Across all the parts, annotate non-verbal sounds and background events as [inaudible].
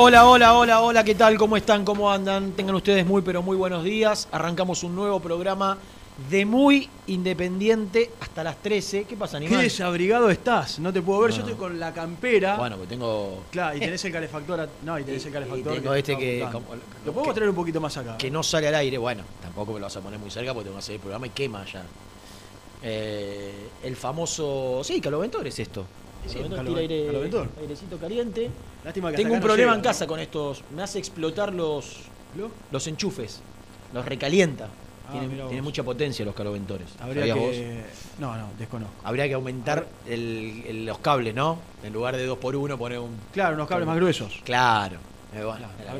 Hola, hola, hola, hola, ¿qué tal? ¿Cómo están? ¿Cómo andan? Tengan ustedes muy, pero muy buenos días. Arrancamos un nuevo programa de muy independiente hasta las 13. ¿Qué pasa, ¿Qué animal? desabrigado estás? No te puedo ver, yo estoy con la campera. Bueno, pues tengo. Claro, y tenés [laughs] el calefactor. a- No, y tenés el calefactor. y tengo este que- apuntando. como- Lo podemos traer un poquito más acá. que no sale al aire. Bueno, tampoco me lo vas a poner muy cerca porque tengo que hacer el programa y quema ya. Eh, el famoso. Sí, caloventor es esto. Sí, tira aire, airecito caliente. Lástima que Tengo un no problema llega, en casa con estos. Me hace explotar los, los enchufes. Los recalienta. Ah, tienen, mucha potencia los caloventores. Habría que. No, no, desconozco. Habría que aumentar el- el- los cables, ¿no? En lugar de 2x1 poner un... Claro, unos cables más gruesos. Claro. Eh, bueno, Claro.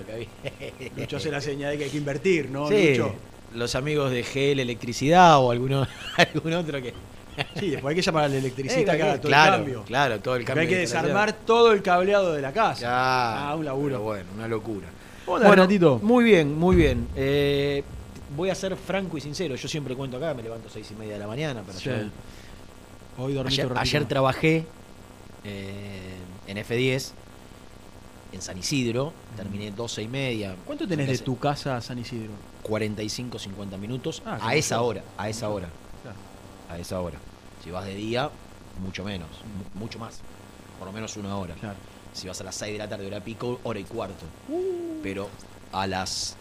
Lucho hace la señal de que hay que invertir, ¿no? Sí, Lucho? los amigos de GL Electricidad o alguno, [laughs] algún otro que... Sí, después hay que llamar al electricista Eh, que haga todo claro, el cambio. Claro, todo el Porque cambio. hay que de desarmar todo el cableado de la casa. Ya. Ah, un laburo. Bueno, una locura. Hola, Renatito. Muy bien, muy bien. Eh, voy a ser franco y sincero. Yo siempre cuento acá, me levanto a seis y media de la mañana. Pero Sí. yo- Hoy dormiste ayer, ayer trabajé eh, en F10 en San Isidro. Terminé 12 y media. ¿Cuánto tenés de tu casa a San Isidro? 45, 50 minutos. Ah, a esa hora, a esa hora. Claro. A esa hora. Si vas de día, mucho menos. mu- Mucho más. Por lo menos una hora. Claro. Si vas a las 6 de la tarde, hora pico, hora y cuarto. Uh. Pero a las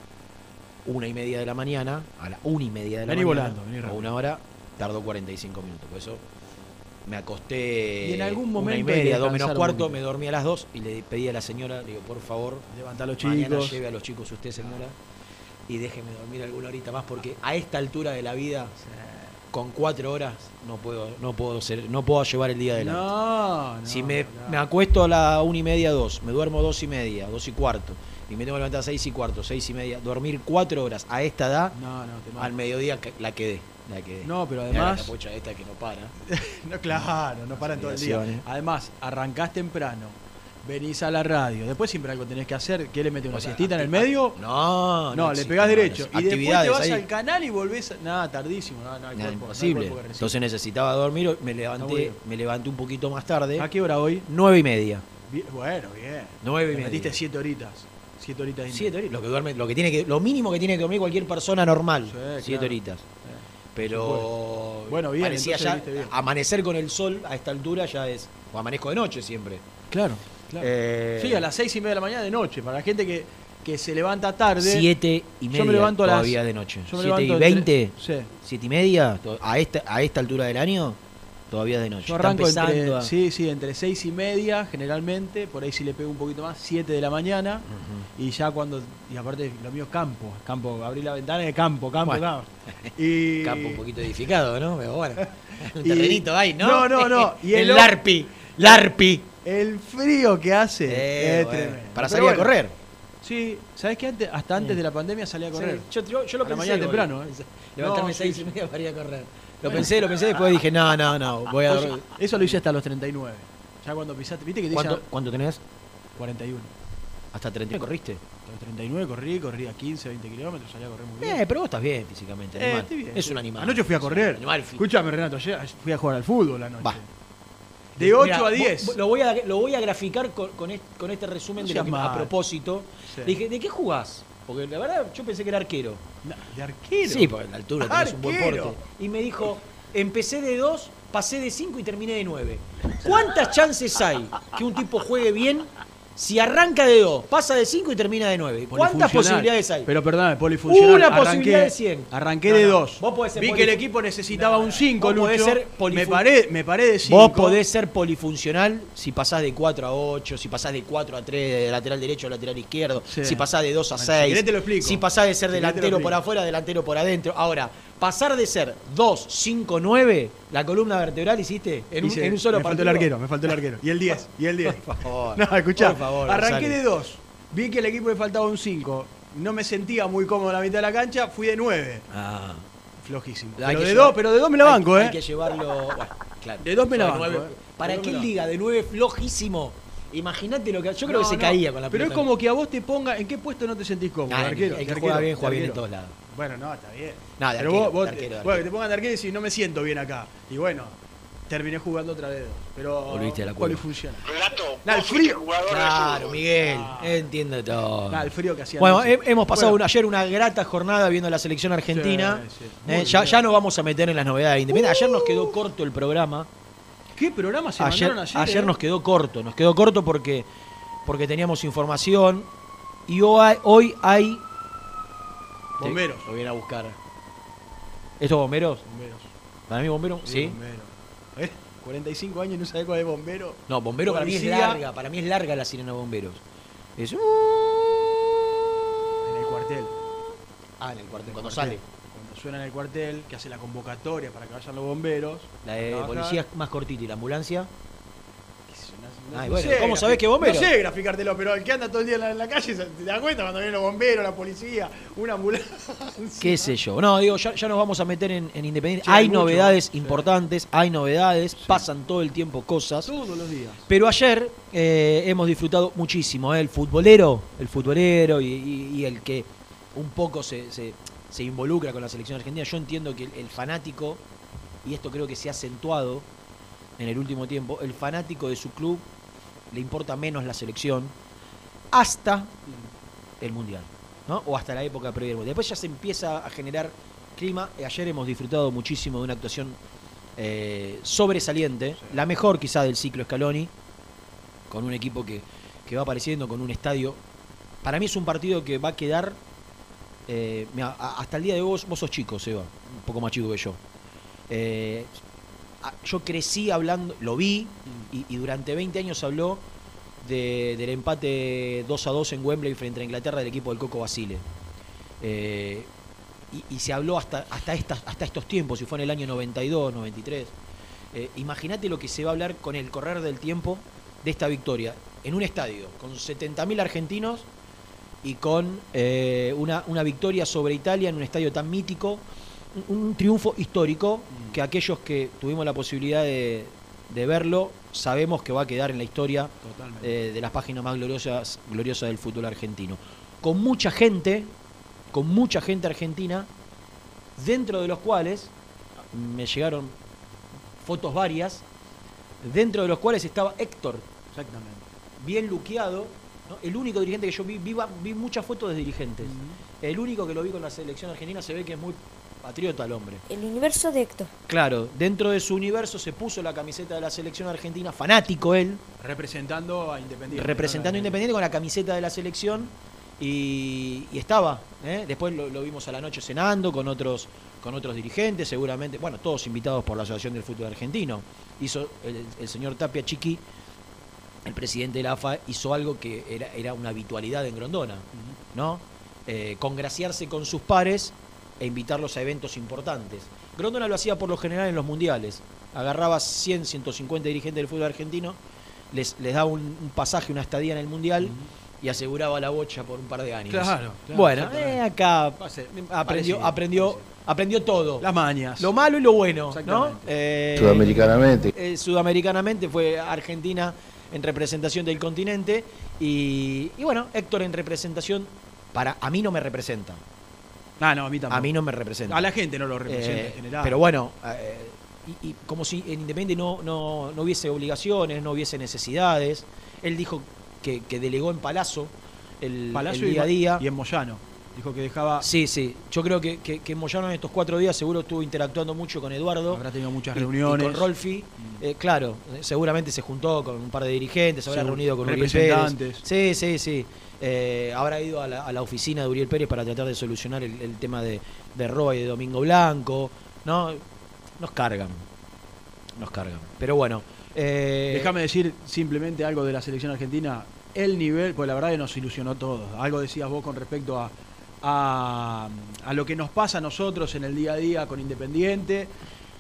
una y media de la mañana, a las una y media de la Vení mañana, volando, rápido. una hora, tardó 45 minutos. Por eso me acosté Y en algún una y momento hay que media, dos menos cuarto, me dormí a las dos y le pedí a la señora, le digo, por favor, Levanta a los mañana chicos. lleve a los chicos usted, señora, y déjeme dormir alguna horita más, porque a esta altura de la vida, con cuatro horas, no puedo, no puedo ser, no puedo llevar el día adelante. No, no. Si me, no. me acuesto a la una y media, dos, me duermo dos y media, dos y cuarto, y me tengo que levantar a seis y cuarto, seis y media, dormir cuatro horas a esta edad, al mediodía la quedé. La quedé. No, pero la además. capucha esta que no para. [laughs] No, claro, no paran todo el día. Además, arrancás temprano, venís a la radio, después siempre algo tenés que hacer. ¿Qué le mete una O sea, siestita en el medio? No, No, le existe, pegás no, derecho. Y después te vas ahí. al canal y volvés. Nada, tardísimo. No, no, hay No, cuerpo, no hay imposible. resista. Entonces necesitaba dormir, me levanté, bueno. me levanté un poquito más tarde. ¿A qué hora hoy? Nueve y media. Bien- bueno, bien. Nueve y media. metiste siete horitas. Siete horitas Siete horitas, lo que duerme, lo que tiene que, lo mínimo que tiene que dormir cualquier persona normal. Sí, siete claro. horitas. Eh, Pero Bueno, bien, parecía ya bien. amanecer con el sol a esta altura ya es. O amanezco de noche siempre. Claro. Claro. Eh, Sí, a las seis y media de la mañana de noche. Para la gente que, que se levanta tarde. Siete y Yo media me levanto a las- todavía de noche. yo me Siete y veinte, Sí. siete y media, a esta, a esta altura del año, todavía de noche. Yo arranco entre, a- sí, sí, entre seis y media generalmente, por ahí sí le pego un poquito más, 7 de la mañana, y ya cuando, y aparte lo mío es campo, campo, abrí la ventana de campo, campo, Bueno. campo. [laughs] Y, Campo un poquito edificado, ¿no? Pero bueno, [laughs] un terrenito ahí, ¿no? No, no, no. [laughs] Y el el- Larpi, Larpi. El frío que hace Eh, es bueno, tremendo. Para salir bueno, a correr. Sí, ¿sabes qué? Antes, hasta antes de la pandemia salía a correr. Sí, yo, yo, lo A la pensé. mañana temprano, ¿eh? Levantarme No, sí, seis sí. y media para ir a correr. Lo pensé, lo pensé, después dije, no, no, no, voy a dormir. Eso lo hice hasta los 39. Ya cuando pisaste, viste que te ¿Cuánto, dicen ¿Cuánto tenés? 41. ¿Hasta 30 corriste? A los 39 corrí, corrí a 15, 20 kilómetros, salí a correr muy bien. Eh, pero vos estás bien físicamente, Eh, animal. estoy bien, es estoy un animal. Anoche fui a Es un correr. Escúchame, Renato, ayer fui a jugar al fútbol anoche. Va. De 8 Mirá, a 10. vos- Lo voy a, lo voy a graficar con, con este, con este resumen No de lo que, a propósito. Sí. Dije, ¿de qué jugás? Porque la verdad yo pensé que era arquero. De arquero. Sí, porque en la altura tenés un buen porte. Y me dijo, empecé de 2, pasé de 5 y terminé de 9. ¿Cuántas chances hay que un tipo juegue bien si arranca de 2, pasa de 5 y termina de 9? ¿Cuántas posibilidades hay? Pero perdóname, polifuncional. Una Arranqué- posibilidad de 100. Arranqué No, de no. 2. Vos podés ser Vi polif- que el equipo necesitaba No, un no. 5, Vos Lucho. podés ser me, paré, me paré de 5. Vos podés ser polifuncional si pasás de 4 a 8, si pasás de 4 a 3, de lateral derecho a lateral izquierdo, Sí. si pasás de 2 a Bueno, 6, si te lo explico. si pasás de ser Si delantero por afuera, delantero por adentro. Ahora, pasar de ser 2, 5, 9, la columna vertebral hiciste en, un, Hice- en un solo me faltó partido. el arquero, me faltó el arquero. Y el 10, y el 10. [laughs] Por favor. No, escuchá, Por favor, arranqué de 2. Vi que el equipo le faltaba un 5. No me sentía muy cómodo en la mitad de la cancha, fui de 9. Ah, Flojísimo. hay Pero de llevar- 2, pero de 2 me la hay- banco, hay ¿eh? que llevarlo. Bueno, claro. De dos me la banco, nueve. eh. ¿Para dos qué me liga de 9 flojísimo? Imagínate lo que. Yo creo No, que se no, caía con la Pero es como que a vos te ponga. ¿En qué puesto no te sentís cómodo? Ah, de arquero. el que juega bien, juega bien en todos lados. Bueno, no, está bien. No, de Pero arquero, vos, vos de arquero, de bueno, arquero. que te pongan de arquero y decís, no me siento bien acá. Y bueno, terminé jugando otra vez. Pero Volviste a la cueva. polifuncional. Relato, Nah, el frío. jugador Claro. Miguel, Ah. entiendo todo. Nah, el frío que hacía. Bueno, he- hemos pasado Bueno, una- ayer una grata jornada viendo la selección argentina. Sí, sí. Eh, ya, ya nos vamos a meter en las novedades de Independiente. Ayer nos quedó corto el programa. ¿Qué programa se Ayer, mandaron ayer? ayer eh? nos quedó corto. Nos quedó corto porque, porque teníamos información. Y hoy, hoy hay. Bomberos. Lo vienen a buscar. ¿Estos bomberos? Bomberos. ¿Para mí bomberos? Sí. Bomberos. ¿Eh? 45 años y no sabés cuál es bombero. No, bombero para mí es larga. Para mí es larga la sirena de bomberos. Es. En el cuartel. Ah, en el cuartel. Cuando Cuartel. sale. Cuando suena en el cuartel, que hace la convocatoria para que vayan los bomberos. La de policía es más cortita y la ambulancia. Sé ¿cómo sabés que bombero? No sé graficártelo, pero el que anda todo el día en la, en la calle te da cuenta cuando vienen los bomberos, la policía, una ambulancia. [laughs] qué sé yo. No, digo, ya, ya nos vamos a meter en, en Independiente. Sí, hay hay mucho. novedades Sí. importantes, hay novedades, pasan todo el tiempo cosas. Todos los días. Pero ayer eh, hemos disfrutado muchísimo. ¿eh? El futbolero, el futbolero y, y- y el que un poco se, se- se involucra con la selección argentina. Yo entiendo que el, el fanático, y esto creo que se ha acentuado en el último tiempo, el fanático de su club le importa menos la selección hasta el mundial, ¿no? O hasta la época previa del mundial. Después ya se empieza a generar clima. Eh, Ayer hemos disfrutado muchísimo de una actuación eh, sobresaliente, la mejor quizá del ciclo Scaloni, con un equipo que, que va apareciendo, con un estadio. Para mí es un partido que va a quedar. eh, mira, hasta el día de hoy, vos, vos sos chico, Seba, un poco más chico que yo. Eh, yo crecí hablando, lo vi, y, durante 20 años habló de- del empate 2 a 2 en Wembley frente a Inglaterra del equipo del Coco Basile. Eh, y, se habló hasta, hasta, estas, hasta estos tiempos, si fue en el año 92, 93. Eh, Imagínate lo que se va a hablar con el correr del tiempo de esta victoria en un estadio con 70.000 argentinos y con eh, una, una victoria sobre Italia en un estadio tan mítico, un triunfo histórico que aquellos que tuvimos la posibilidad de, de verlo sabemos que va a quedar en la historia eh, de las páginas más gloriosas, gloriosas del fútbol argentino. Con mucha gente, con mucha gente argentina, dentro de los cuales me llegaron fotos varias, dentro de los cuales estaba Héctor, Exactamente. bien luqueado, ¿no? el único dirigente que yo vi, vi muchas fotos de dirigentes. El único que lo vi con la selección argentina se ve que es muy patriota el hombre. El universo de Héctor. Claro, dentro de su universo se puso la camiseta de la selección argentina, fanático él, Representando a Independiente. representando a. Independiente con la camiseta de la selección y, y estaba. ¿eh? Después lo, lo vimos a la noche cenando con otros, con otros dirigentes, seguramente, bueno, todos invitados por la Asociación del Fútbol Argentino. Hizo el, el señor Tapia Chiqui, el presidente de la AFA, hizo algo que era, era una habitualidad en Grondona, ¿no? Eh, congraciarse con sus pares e invitarlos a eventos importantes. Grondona lo hacía por lo general en los mundiales. Agarraba 100, 150 dirigentes del fútbol argentino, les, les daba un, un pasaje, una estadía en el mundial y aseguraba la bocha por un par de años. Claro, claro, bueno, eh, acá ser aprendió, aprendió, aprendió todo. Las mañas. Lo malo y lo bueno, ¿no? Exactamente. Eh, Sudamericanamente. eh, sudamericanamente fue Argentina en representación del continente y, y bueno, Héctor en representación, para a mí no me representa. Ah, no, a mí tampoco. A mí no me representa. A la gente no lo representa Eh, en general. Pero bueno, eh, y, y como si en Independiente no, no, no hubiese obligaciones, no hubiese necesidades. Él dijo que, que delegó en Palazzo el, Palacio el día a día. y en Moyano. Dijo que dejaba. Sí, sí. Yo creo que, que, que Moyano en estos cuatro días seguro estuvo interactuando mucho con Eduardo. Habrá tenido muchas y- reuniones. Y con Rolfi. Eh, claro, eh, seguramente se juntó con un par de dirigentes, se habrá reunido con Uriel Pérez. Sí, sí, sí. Eh, habrá ido a la, oficina de Uriel Pérez para tratar de solucionar el, tema de, de Roa y de Domingo Blanco. ¿no? Nos cargan. Nos cargan. Pero bueno. eh, Déjame decir simplemente algo de la selección argentina. El nivel, pues la verdad que nos ilusionó todos. Algo decías vos con respecto a, a, a lo que nos pasa a nosotros en el día a día con Independiente.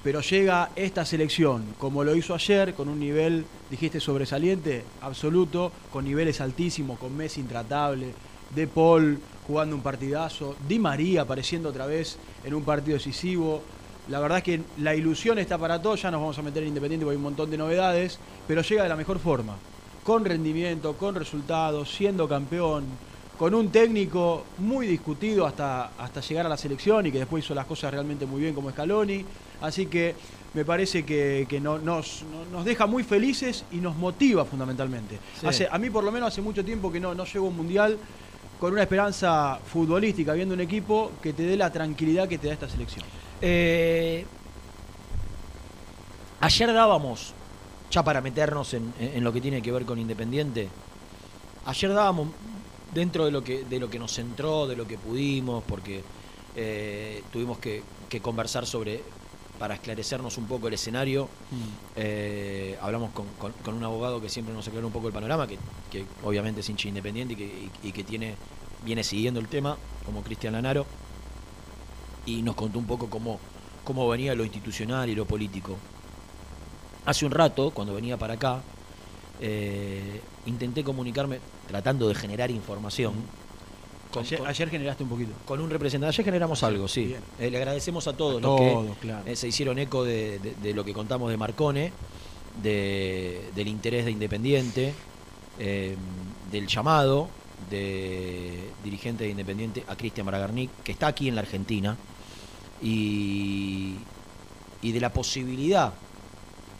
Pero llega esta selección, como lo hizo ayer, con un nivel, dijiste, sobresaliente, absoluto, con niveles altísimos, con Messi intratable, De Paul jugando un partidazo, Di María apareciendo otra vez en un partido decisivo. La verdad es que la ilusión está para todos, ya nos vamos a meter en Independiente porque hay un montón de novedades, pero llega de la mejor forma, con rendimiento, con resultados, siendo campeón, con un técnico muy discutido hasta, hasta llegar a la selección y que después hizo las cosas realmente muy bien como Scaloni. Así que me parece que, que no- nos, no- nos deja muy felices y nos motiva fundamentalmente. Sí. Hace, a mí por lo menos hace mucho tiempo que no, no llego a un mundial con una esperanza futbolística, viendo un equipo que te dé la tranquilidad que te da esta selección. Eh, ayer dábamos, ya para meternos en, en lo que tiene que ver con Independiente, ayer dábamos dentro de lo que, de lo que nos centró, de lo que pudimos, porque eh, tuvimos que, que conversar sobre, para esclarecernos un poco el escenario, eh, hablamos con, con- con un abogado que siempre nos aclara un poco el panorama, que, que obviamente es hincha independiente y que, y- y que tiene, viene siguiendo el tema, como Cristian Lanaro, y nos contó un poco cómo, cómo venía lo institucional y lo político. Hace un rato, cuando venía para acá, eh, intenté comunicarme, tratando de generar información, con, ayer, con- ayer generaste un poquito. con un representante. Ayer generamos algo, sí. Eh, le agradecemos a todos A los que todos, claro. eh, se hicieron eco de, de- de lo que contamos de Marcone, de- del interés de Independiente, eh, del llamado de dirigente de Independiente a Cristian Bragarnik, que está aquí en la Argentina, y, y de la posibilidad,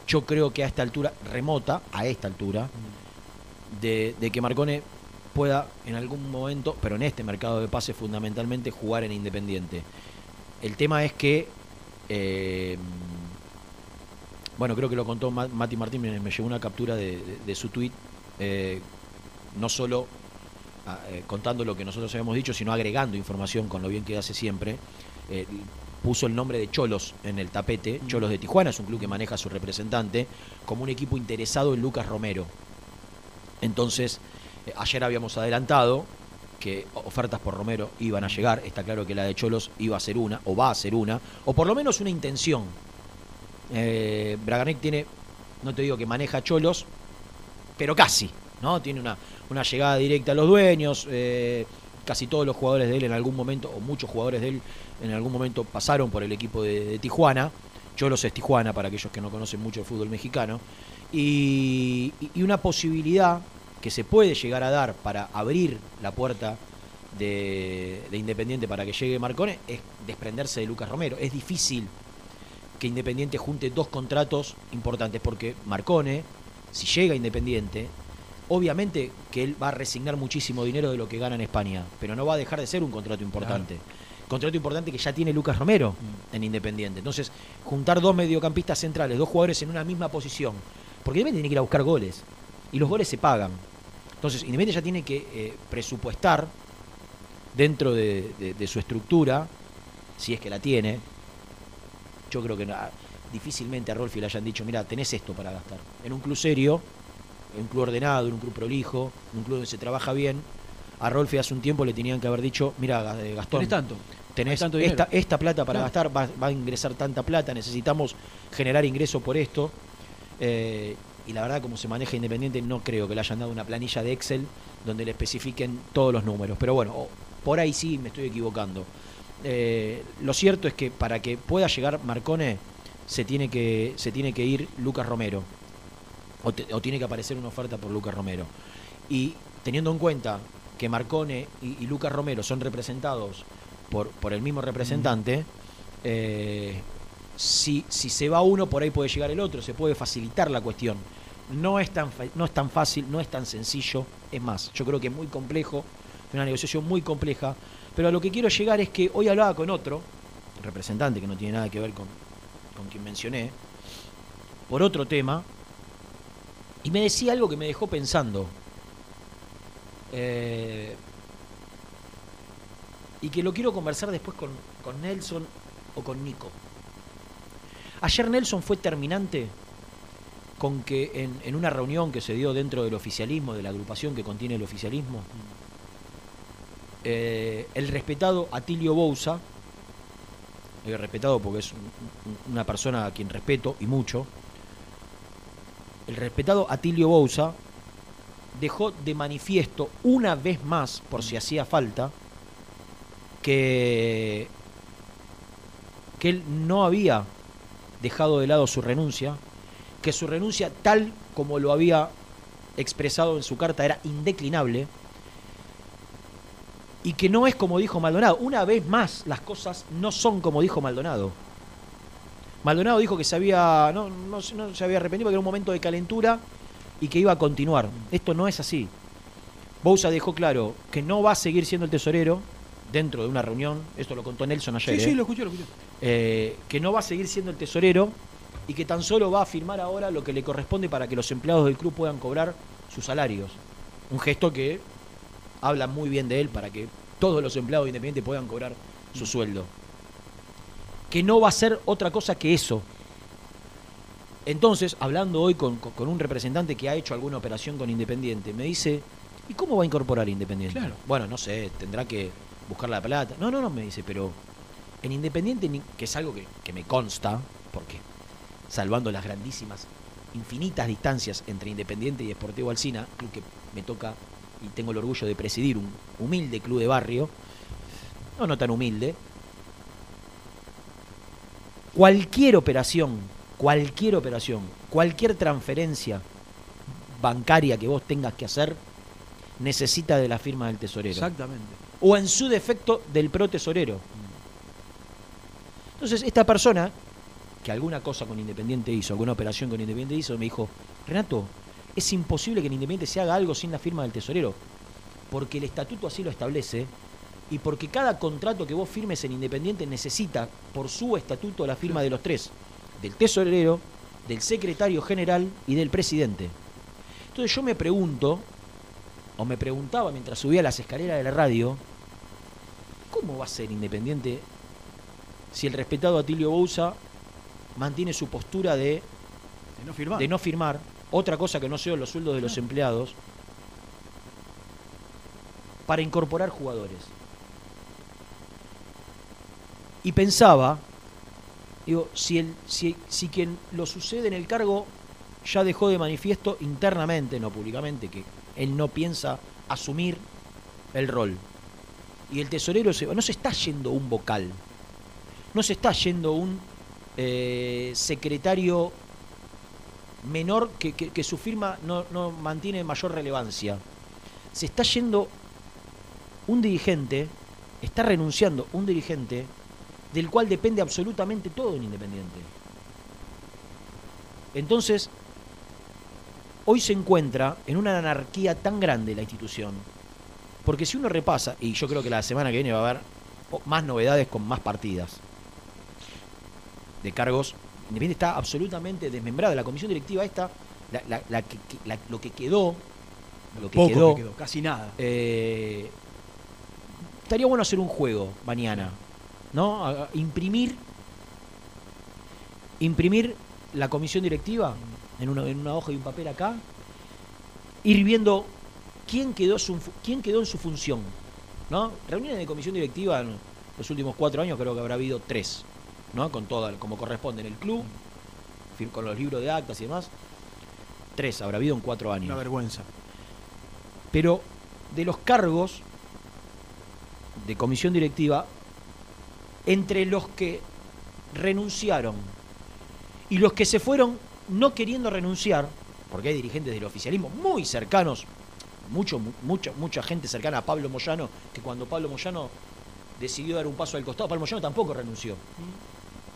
yo creo que a esta altura, remota, a esta altura, de, de que Marcone pueda en algún momento, pero en este mercado de pases fundamentalmente, jugar en Independiente. El tema es que, eh, bueno, creo que lo contó Ma- Mati Martín, me, llegó una captura de, de- de su tweet, eh, no solo ah, eh, contando lo que nosotros habíamos dicho, sino agregando información con lo bien que hace siempre. Puso el nombre de Cholos en el tapete. Cholos de Tijuana es un club que maneja a su representante como un equipo interesado en Lucas Romero. Entonces, ayer habíamos adelantado que ofertas por Romero iban a llegar. Está claro que la de Cholos iba a ser una, o va a ser una, o por lo menos una intención. Eh, Bragarnik tiene, no te digo que maneja Cholos, pero casi, ¿no? Tiene una, una llegada directa a los dueños. eh, casi todos los jugadores de él en algún momento, o muchos jugadores de él en algún momento pasaron por el equipo de, de Tijuana. Cholos es Tijuana, para aquellos que no conocen mucho el fútbol mexicano. Y- y una posibilidad que se puede llegar a dar para abrir la puerta de, de Independiente para que llegue Marcone es desprenderse de Lucas Romero. Es difícil que Independiente junte dos contratos importantes, porque Marcone, si llega Independiente, obviamente que él va a resignar muchísimo dinero de lo que gana en España, pero no va a dejar de ser un contrato importante. contrato importante que ya tiene Lucas Romero en Independiente. Entonces, juntar dos mediocampistas centrales, dos jugadores en una misma posición, porque Independiente tiene que ir a buscar goles, y los goles se pagan. Entonces, Independiente ya tiene que eh, presupuestar dentro de, de- de su estructura, si es que la tiene. Yo creo que na- difícilmente a Rolfi le hayan dicho, mira, tenés esto para gastar. En un club serio, en un club ordenado, en un club prolijo, en un club donde se trabaja bien, a Rolfi hace un tiempo le tenían que haber dicho, mira, eh, Gastón, Tenés tanto. tenés tanto esta, esta plata para gastar, va, va a ingresar tanta plata, necesitamos generar ingreso por esto. Eh, y la verdad, como se maneja Independiente, no creo que le hayan dado una planilla de Excel donde le especifiquen todos los números. Pero bueno, por ahí sí me estoy equivocando. Eh, lo cierto es que para que pueda llegar Marcone, se tiene que, se tiene que ir Lucas Romero. O, tiene que aparecer una oferta por Lucas Romero. Y teniendo en cuenta que Marcone y, y Lucas Romero son representados por, por el mismo representante, eh, si, si se va uno, por ahí puede llegar el otro, se puede facilitar la cuestión. No es, tan, no es tan fácil, no es tan sencillo, es más, yo creo que es muy complejo, una negociación muy compleja, pero a lo que quiero llegar es que hoy hablaba con otro, representante que no tiene nada que ver con, con quien mencioné, por otro tema, y me decía algo que me dejó pensando. Eh, y que lo quiero conversar después con, con Nelson o con Nico. Ayer Nelson fue terminante con que en, en una reunión que se dio dentro del oficialismo, de la agrupación que contiene el oficialismo, eh, el respetado Atilio Bouza, eh, respetado porque es un- un- una persona a quien respeto y mucho, el respetado Atilio Bouza dejó de manifiesto una vez más, por si hacía falta, que, que él no había dejado de lado su renuncia, que su renuncia tal como lo había expresado en su carta era indeclinable y que no es como dijo Maldonado. Una vez más las cosas no son como dijo Maldonado. Maldonado dijo que se había, no, no, se- no se había arrepentido porque era un momento de calentura y que iba a continuar. Esto no es así. Bouza dejó claro que no va a seguir siendo el tesorero dentro de una reunión, esto lo contó Nelson ayer, Sí, ¿eh? sí, lo escuché, lo escuché. Eh, que no va a seguir siendo el tesorero y que tan solo va a firmar ahora lo que le corresponde para que los empleados del club puedan cobrar sus salarios. Un gesto que habla muy bien de él para que todos los empleados de Independiente puedan cobrar su sueldo. Que no va a ser otra cosa que eso. Entonces, hablando hoy con, con- un representante que ha hecho alguna operación con Independiente, me dice, ¿y cómo va a incorporar Independiente? Claro. Bueno, no sé, tendrá que buscar la plata. No, no, no, me dice, pero en Independiente, que es algo que, que me consta, porque salvando las grandísimas, infinitas distancias entre Independiente y Deportivo Alcina, club que me toca y tengo el orgullo de presidir, un humilde club de barrio, no, no tan humilde, cualquier operación, cualquier operación, cualquier transferencia bancaria que vos tengas que hacer, necesita de la firma del tesorero Exactamente. o en su defecto del pro tesorero. Entonces, esta persona, que alguna cosa con Independiente hizo, alguna operación con Independiente hizo, me dijo, Renato, es imposible que en Independiente se haga algo sin la firma del tesorero, porque el estatuto así lo establece y porque cada contrato que vos firmes en Independiente necesita, por su estatuto, la firma de los tres, del tesorero, del secretario general y del presidente. Entonces yo me pregunto, o me preguntaba mientras subía las escaleras de la radio, ¿cómo va a ser Independiente si el respetado Atilio Bouza mantiene su postura de, De no firmar. de no firmar, otra cosa que no sea los sueldos de los empleados, para incorporar jugadores? Y pensaba, digo, si, el, si, si quien lo sucede en el cargo ya dejó de manifiesto internamente, no públicamente, que él no piensa asumir el rol. Y el tesorero se va. No se está yendo un vocal. No se está yendo un eh, secretario menor que, su firma no, mantiene mayor relevancia. Se está yendo un dirigente, está renunciando un dirigente del cual depende absolutamente todo en Independiente. Entonces, hoy se encuentra en una anarquía tan grande la institución, porque si uno repasa, y yo creo que la semana que viene va a haber más novedades con más partidas de cargos. Independiente está absolutamente desmembrada. La comisión directiva esta, la- la- la que- la- lo que quedó, lo que Poco quedó, que quedó, casi nada. eh, estaría bueno hacer un juego mañana, ¿no? A- a- imprimir, imprimir la comisión directiva en una, en una hoja y un papel acá, ir viendo quién quedó, su, quién quedó en su función, ¿no? Reuniones de comisión directiva en los últimos cuatro años creo que habrá habido tres, ¿no? Con toda, como corresponde en el club, con los libros de actas y demás. Tres habrá habido en cuatro años Una vergüenza. pero de los cargos de comisión directiva, entre los que renunciaron y los que se fueron no queriendo renunciar, porque hay dirigentes del oficialismo muy cercanos, mucho, mu- mucha, mucha gente cercana a Pablo Moyano, que cuando Pablo Moyano decidió dar un paso al costado, Pablo Moyano tampoco renunció.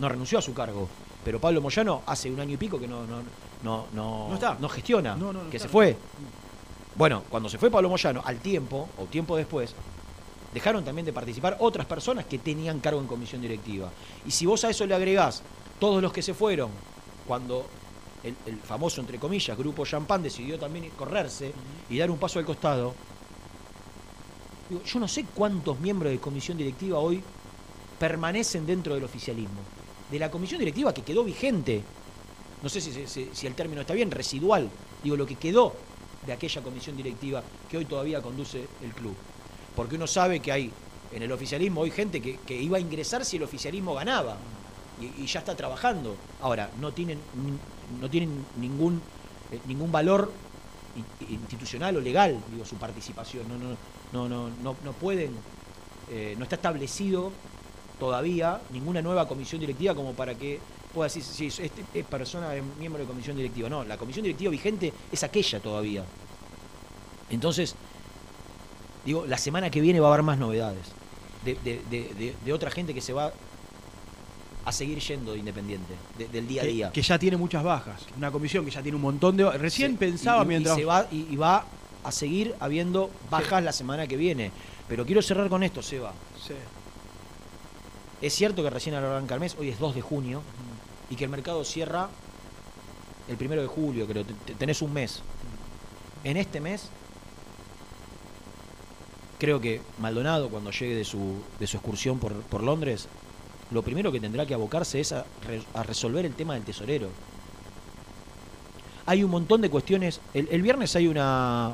No renunció a su cargo. Pero Pablo Moyano hace un año y pico que no, no, no, no, No está. no gestiona, que está. se fue. Bueno, cuando se fue Pablo Moyano, al tiempo, o tiempo después, dejaron también de participar otras personas que tenían cargo en comisión directiva. Y si vos a eso le agregás todos los que se fueron, cuando el, el famoso, entre comillas, grupo Champán decidió también correrse y dar un paso al costado, digo, yo no sé cuántos miembros de comisión directiva hoy permanecen dentro del oficialismo. De la comisión directiva que quedó vigente, no sé si, el término está bien, residual, digo, lo que quedó de aquella comisión directiva que hoy todavía conduce el club. Porque uno sabe que hay en el oficialismo hoy gente que, iba a ingresar si el oficialismo ganaba y, ya está trabajando. Ahora, no tienen, no tienen ningún, eh, ningún valor in- institucional o legal, digo, su participación. No, no, no, no, no, no pueden, eh, no está establecido todavía ninguna nueva comisión directiva como para que pueda decir si este es persona es miembro de comisión directiva. No, la comisión directiva vigente es aquella todavía. Entonces, digo, la semana que viene va a haber más novedades de, de- de- de- de otra gente que se va a seguir yendo de Independiente, de- del día a día. que ya tiene muchas bajas. Una comisión que ya tiene un montón de. Recién Sí, pensaba y- mientras. Y, se va, y, y va a seguir habiendo bajas la semana que viene. Pero quiero cerrar con esto, Seba. Sí. Es cierto que recién arranca el mes, hoy es 2 de junio, y que el mercado cierra el primero de julio, creo. Te- te- Tenés un mes. En este mes, creo que Maldonado, cuando llegue de su, de su excursión por, por Londres, lo primero que tendrá que abocarse es a, a resolver el tema del tesorero. Hay un montón de cuestiones. El, el viernes hay una.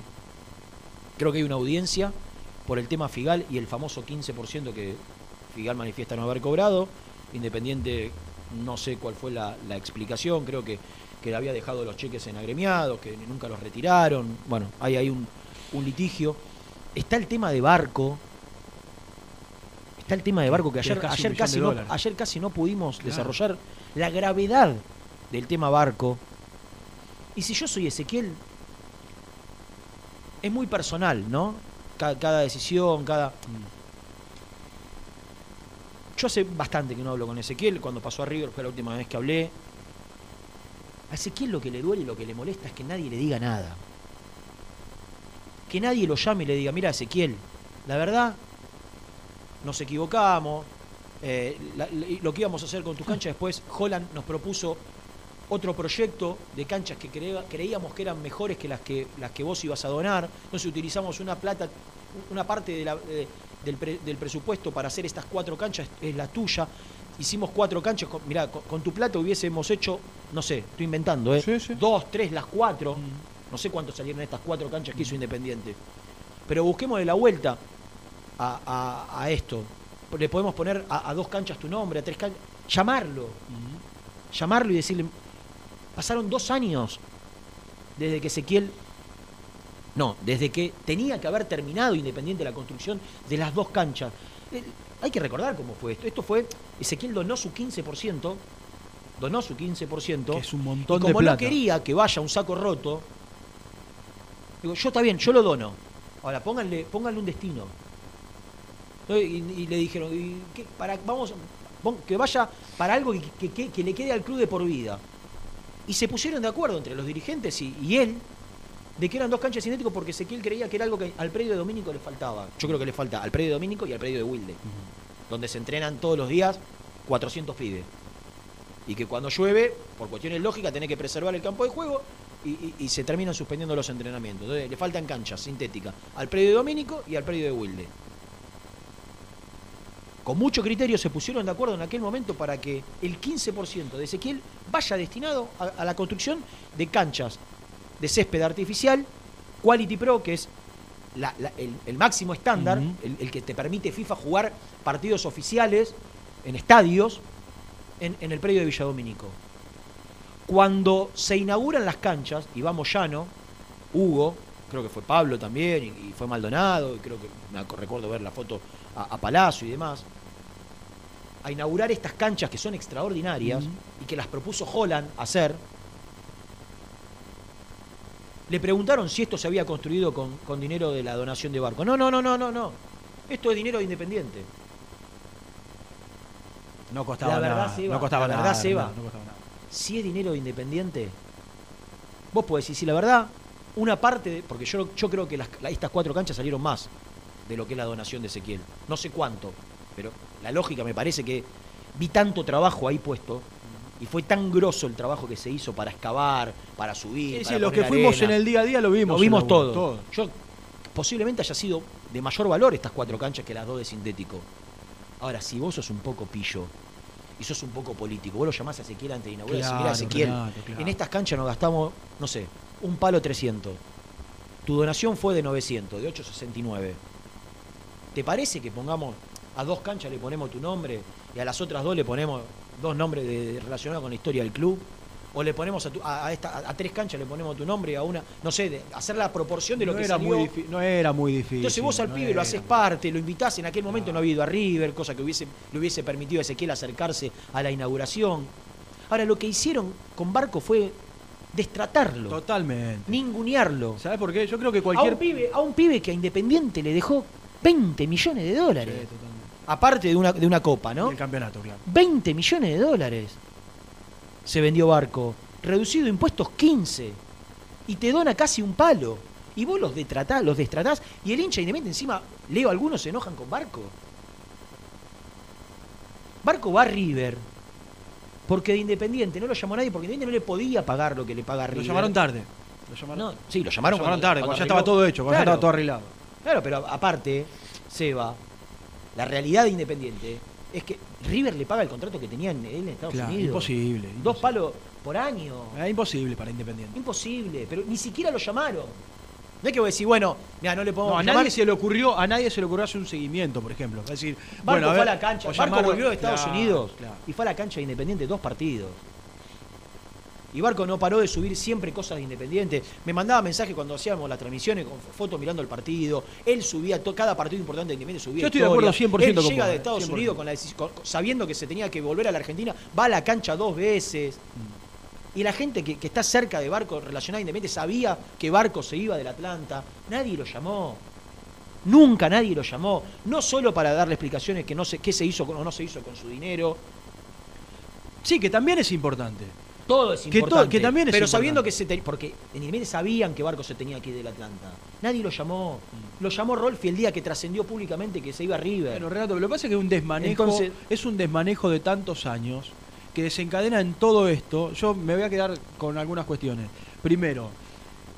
Creo que hay una audiencia por el tema Figal y el famoso 15% que Figal manifiesta no haber cobrado. Independiente, no sé cuál fue la, la explicación. Creo que, que le había dejado los cheques en agremiados, que nunca los retiraron. Bueno, hay ahí un, un litigio. Está el tema de barco. Está el tema de barco que ayer, casi ayer, casi no, ayer casi no pudimos Claro. desarrollar la gravedad del tema barco. Y si yo soy Ezequiel, es muy personal, ¿no? Cada, cada decisión, cada... Yo hace bastante que no hablo con Ezequiel, cuando pasó a River fue la última vez que hablé. A Ezequiel lo que le duele y lo que le molesta es que nadie le diga nada. Que nadie lo llame y le diga, mira Ezequiel, la verdad, nos equivocamos, eh, lo que íbamos a hacer con tu cancha después, Holland nos propuso otro proyecto de canchas que creíamos que eran mejores que las que las que vos ibas a donar. Entonces utilizamos una plata, una parte de la- del, pre- del presupuesto para hacer estas cuatro canchas es la tuya. Hicimos cuatro canchas, con, mirá, con, con tu plata hubiésemos hecho, no sé, estoy inventando, ¿eh? Sí, sí. Dos, tres, las cuatro. No sé cuánto salieron estas cuatro canchas que hizo Independiente. Pero busquemos de la vuelta a, a- a esto. Le podemos poner a, a dos canchas tu nombre, a tres canchas. Llamarlo. Llamarlo y decirle. Pasaron dos años desde que Ezequiel. No, desde que tenía que haber terminado Independiente la construcción de las dos canchas. Eh, hay que recordar cómo fue esto. Esto fue. Ezequiel donó su 15%. Donó su 15%. Que es un montón y de como plata. no quería que vaya un saco roto, digo, yo está bien, yo lo dono. Ahora pónganle, pónganle un destino. ¿No? Y, y le dijeron, ¿y qué? para, vamos, que vaya para algo que, que- que- que le quede al club de por vida. Y se pusieron de acuerdo entre los dirigentes y, y él de que eran dos canchas idénticas porque Ezequiel creía que era algo que al predio de Domínico le faltaba. Yo creo que le falta al predio de Domínico y al predio de Wilde. donde se entrenan todos los días 400 pibes. Y que cuando llueve, por cuestiones lógicas, tenés que preservar el campo de juego y, y- y se terminan suspendiendo los entrenamientos. Entonces, le faltan canchas sintéticas al predio de Domínico y al predio de Wilde. Con mucho criterio se pusieron de acuerdo en aquel momento para que el 15% de Ezequiel vaya destinado a, a la construcción de canchas de césped artificial, Quality Pro, que es la- la- el, el máximo estándar, el, el que te permite FIFA jugar partidos oficiales en estadios en, en el predio de Villadomínico. Cuando se inauguran las canchas, y vamos llano, Hugo, creo que fue Pablo también, y, y fue Maldonado, y creo que me recuerdo ver la foto a, a Palacio y demás, a inaugurar estas canchas que son extraordinarias y que las propuso Holland hacer, le preguntaron si esto se había construido con, con dinero de la donación de Barco. No, no, no, no, no, no. Esto es dinero de Independiente. No costaba La verdad, nada. Seba, no costaba la nada. verdad, Seba. no, no costaba nada. Si es dinero de Independiente, vos podés decir, sí, la verdad, una parte, de- porque yo, yo creo que las- la- estas cuatro canchas salieron más de lo que es la donación de Ezequiel. No sé cuánto, pero la lógica me parece que vi tanto trabajo ahí puesto y fue tan grosso el trabajo que se hizo para excavar, para subir. Sí, para sí, los que fuimos en el día a día lo vimos. Lo vimos laburo, todo. Yo posiblemente haya sido de mayor valor estas cuatro canchas que las dos de sintético. Ahora, si vos sos un poco pillo y sos un poco político, vos lo llamás a Ezequiel antes de inaugurar, Claro, mirá Ezequiel, claro. en estas canchas nos gastamos, no sé, un palo 300. Tu donación fue de 900, de 869. ¿Te parece que pongamos a dos canchas le ponemos tu nombre y a las otras dos le ponemos dos nombres de- relacionados con la historia del club? ¿O le ponemos a, tu- a, a esta- a tres canchas le ponemos tu nombre y a una, no sé, de hacer la proporción de lo no, que era salió? muy no era muy difícil. Entonces vos al no pibe lo haces parte, lo invitás, en aquel momento no había ido a River, cosa que hubiese, le hubiese permitido a Ezequiel acercarse a la inauguración. Ahora, lo que hicieron con Barco fue destratarlo, Totalmente. ningunearlo. ¿Sabes por qué? Yo creo que A cualquier. un, pibe, a un pibe que a Independiente le dejó 20 millones de Sí, dólares. totalmente. Aparte de una, de una copa, ¿no? El campeonato, claro. 20 millones de dólares se vendió Barco. Reducido impuestos 15. Y te dona casi un palo. Y vos los detratás, los destratás. Y el hincha independiente encima, leo, algunos se enojan con Barco. Barco va a River. Porque de Independiente no lo llamó nadie, porque Independiente no le podía pagar lo que le paga Lo River. llamaron tarde. Lo llamaron, No, sí, lo lo llamaron, llamaron cuando- tarde, cuando ya estaba todo hecho, cuando ya estaba todo arreglado. Claro, pero aparte, Seba, la realidad de Independiente es que River le paga el contrato que tenía en, él en Estados Claro, Unidos. imposible. Dos imposible. palos por año. Era imposible para Independiente. Imposible, pero ni siquiera lo llamaron. No es que voy a decir, bueno, mira, no le podemos No, a llamar. nadie se le ocurrió, a nadie se le ocurrió hacer un seguimiento, por ejemplo. Es decir, Barco bueno, a fue a ver, la cancha, o Barco llamaron- volvió de Estados Claro, Unidos claro. y fue a la cancha de Independiente dos partidos. Y Barco no paró de subir siempre cosas de Independiente. Me mandaba mensajes cuando hacíamos las transmisiones con fotos mirando el partido. Él subía cada partido importante de Independiente subía Yo estoy de acuerdo historia. 100% Él con llega de Estados 100%. Unidos con la con- sabiendo que se tenía que volver a la Argentina, va a la cancha dos veces. Y la gente que, que está cerca de Barco relacionada a Independiente sabía que Barco se iba del Atlanta. Nadie lo llamó. Nunca nadie lo llamó. No solo para darle explicaciones que no sé qué se hizo o no se hizo con su dinero. Sí, que también es importante. Todo es Que to- importante. que también es Pero importante. sabiendo que se te- porque en Independiente sabían que Barco se tenía que ir del Atlanta. Nadie lo llamó. Lo llamó Rolfi el día que trascendió públicamente que se iba a River. Bueno, Renato, pero lo que pasa es que es un desmanejo, Entonces- es un desmanejo de tantos años que desencadena en todo esto. Yo me voy a quedar con algunas cuestiones. Primero,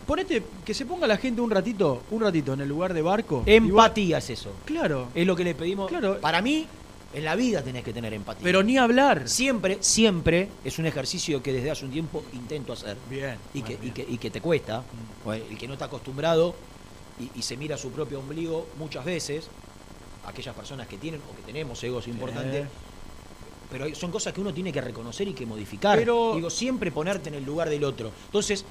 ponete que se ponga la gente un ratito, un ratito en el lugar de barco. Empatía es eso. claro, Es lo que le pedimos. Claro. Para mí, en la vida tenés que tener empatía. pero ni hablar. siempre, siempre es un ejercicio que desde hace un tiempo intento hacer. Bien. y, que, y, que, y que te cuesta, o el que no está acostumbrado y, y se mira su propio ombligo muchas veces, aquellas personas que tienen o que tenemos egos importantes, pero son cosas que uno tiene que reconocer y que modificar. Pero- Digo, siempre ponerte en el lugar del otro. Entonces,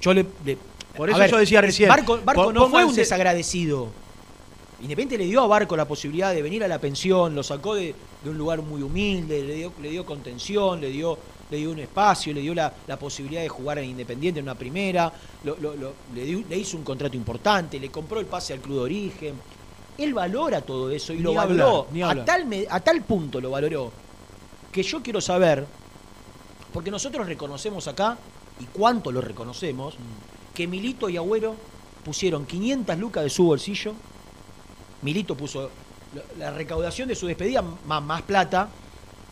yo le... le- Por eso ver, yo decía recién, Barco, no fue un desagradecido. Independiente le dio a Barco la posibilidad de venir a la pensión, lo sacó de, de un lugar muy humilde, le dio, le dio contención, le dio, le dio un espacio, le dio la, la posibilidad de jugar en Independiente en una primera, lo- lo- lo- le, dio- le hizo un contrato importante, le compró el pase al club de origen. Él valora todo eso y Ni lo valoró. a, hablar. tal me- a tal punto lo valoró que yo quiero saber, porque nosotros reconocemos acá, y cuánto lo reconocemos, que Milito y Agüero pusieron 500 lucas de su bolsillo. Milito puso la- recaudación de su despedida más, más plata.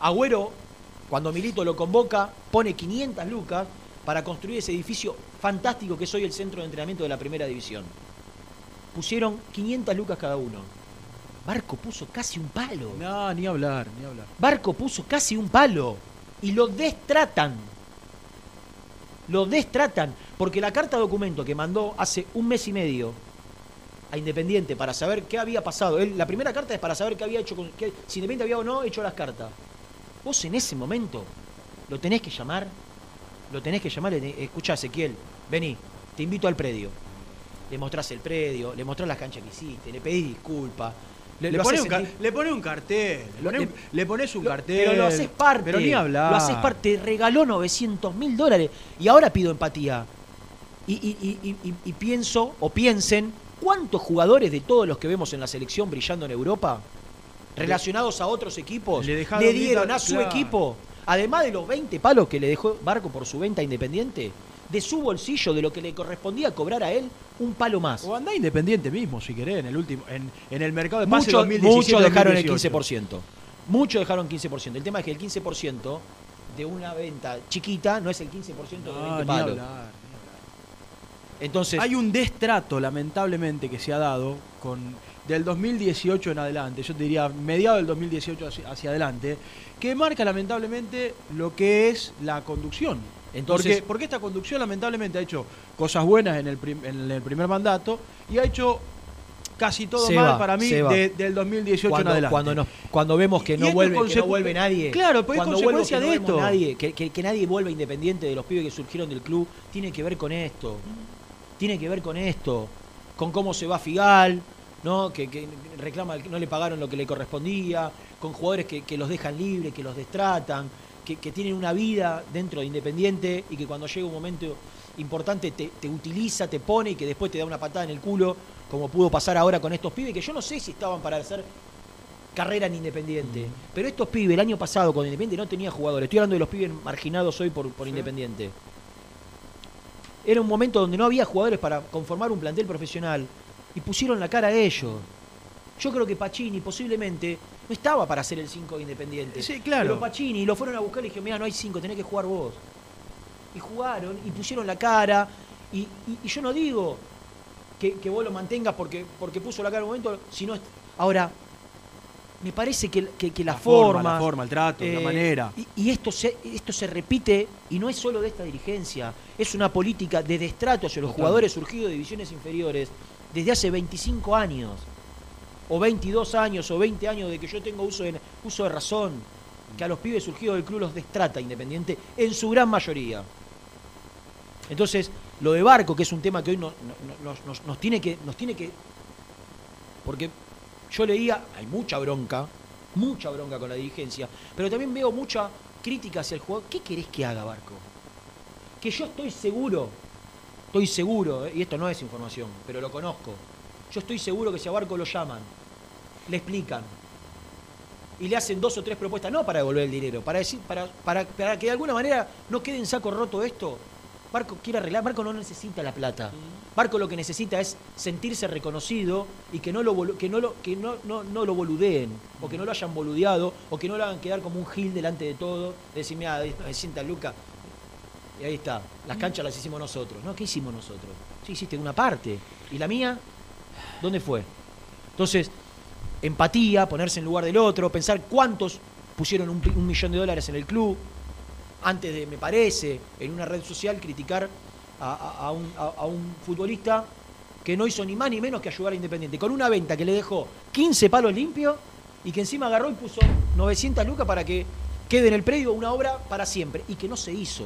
Agüero, cuando Milito lo convoca, pone 500 lucas para construir ese edificio fantástico que es hoy el centro de entrenamiento de la primera división. Pusieron 500 lucas cada uno. Barco puso casi un palo. No, ni hablar, ni hablar. Barco puso casi un palo y lo destratan. Lo destratan. Porque la carta documento que mandó hace un mes y medio a Independiente para saber qué había pasado. Él, la primera carta es para saber qué había hecho, con, qué- si Independiente había o no hecho las cartas. Vos en ese momento lo tenés que llamar. Lo tenés que llamar. le- Escuchá, Ezequiel, vení, te invito al predio. Le mostrás el predio, le mostrás las canchas que hiciste, le pedís disculpas. Le, pones un, le pones un cartel. Le, Lo- pones, le- le pones un lo- cartel. Pero lo haces parte. Pero ni hablar. Lo haces parte. Te regaló 900 mil dólares. Y ahora pido empatía. Y, y- y- y- y- y pienso, o piensen, ¿cuántos jugadores de todos los que vemos en la selección brillando en Europa, relacionados a otros equipos, Le dieron a su claro. equipo, además de los 20 palos que le dejó Barco por su venta independiente, de su bolsillo, de lo que le correspondía cobrar a él, un palo más? O andá independiente mismo, si querés, en el último, en, en el mercado de pase Muchos 2017, muchos dejaron el 2018. 15%. Muchos dejaron 15%. El tema es que el 15% de una venta chiquita no es el 15% de No, 20 ni palos. Entonces, Hay un destrato, lamentablemente, que se ha dado con del 2018 en adelante, yo te diría mediado del 2018 hacia, hacia adelante, que marca lamentablemente lo que es la conducción. Entonces- porque, porque esta conducción lamentablemente ha hecho cosas buenas en el, prim- en el primer mandato y ha hecho casi todo Se mal va, para mí de- del 2018 en cuando, adelante. cuando, nos- cuando vemos que no, vuelve, que no vuelve nadie, Claro, pues es consecuencia que de esto. nadie, que, que- que nadie vuelva independiente de los pibes que surgieron del club, tiene que ver con esto. Tiene que ver con esto. Con cómo se va Figal, ¿no? Que, que reclama que no le pagaron lo que le correspondía, con jugadores que, que los dejan libres, que los destratan, que, que tienen una vida dentro de Independiente y que cuando llega un momento importante te, te utiliza, te pone y que después te da una patada en el culo, como pudo pasar ahora con estos pibes, que yo no sé si estaban para hacer carrera en Independiente. Pero estos pibes, el año pasado con Independiente no tenía jugadores. Estoy hablando de los pibes marginados hoy por, por Independiente. Era un momento donde no había jugadores para conformar un plantel profesional y pusieron la cara a ellos. Yo creo que Pacini posiblemente no estaba para ser el 5 de Independiente. Sí, claro. Pero Pacini lo fueron a buscar y le dijeron, mira, no hay 5, tenés que jugar vos. Y jugaron y pusieron la cara. Y, y- y yo no digo que, que vos lo mantengas porque, porque puso la cara en un momento, sino... Ahora, me parece que, que- que la, La forma, forma, la forma, el trato, la manera. Y, y esto, se, esto se repite, y no es solo de esta dirigencia, es una política de destrato hacia los Total. jugadores surgidos de divisiones inferiores desde hace 25 años, o 22 años, o 20 años de que yo tengo uso de, uso de razón, que a los pibes surgidos del club los destrata Independiente en su gran mayoría. Entonces, lo de Barco, que es un tema que hoy no- no- no- nos, nos- nos tiene que, nos tiene que. Porque yo leía, hay mucha bronca, mucha bronca con la dirigencia, pero también veo mucha crítica hacia el jugador. ¿Qué querés que haga Barco? Que yo estoy seguro, estoy seguro, eh, y esto no es información, pero lo conozco. Yo estoy seguro que si a Barco lo llaman, le explican y le hacen dos o tres propuestas, no para devolver el dinero, para decir, para, para, para que de alguna manera no quede en saco roto esto. Barco quiere arreglar, Barco no necesita la plata. Barco lo que necesita es sentirse reconocido y que no lo que no lo que no, no, no lo boludeen o que no lo hayan boludeado o que no lo hagan quedar como un gil delante de todo, de decir, mira, me sienta Luca. Y ahí está, las canchas las hicimos nosotros. ¿No? ¿Qué hicimos nosotros? Sí, hiciste una parte. ¿Y la mía? ¿Dónde fue? Entonces, empatía, ponerse en lugar del otro, pensar cuántos pusieron un, un millón de dólares en el club, antes de, me parece, en una red social criticar a, un futbolista que no hizo ni más ni menos que ayudar a Independiente, con una venta que le dejó 15 palos limpios y que encima agarró y puso 900 lucas para que quede en el predio una obra para siempre, y que no se hizo.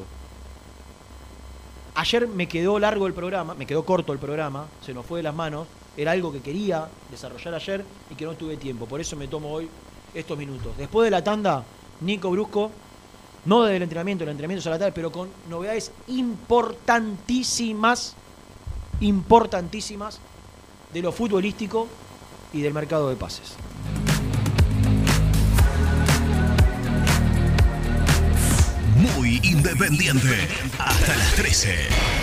Ayer me quedó largo el programa, me quedó corto el programa, se nos fue de las manos. Era algo que quería desarrollar ayer y que no tuve tiempo. Por eso me tomo hoy estos minutos. Después de la tanda, Nico Brusco, no del entrenamiento, el entrenamiento es a la pero con novedades importantísimas, importantísimas de lo futbolístico y del mercado de pases. Muy independiente. Hasta las 13.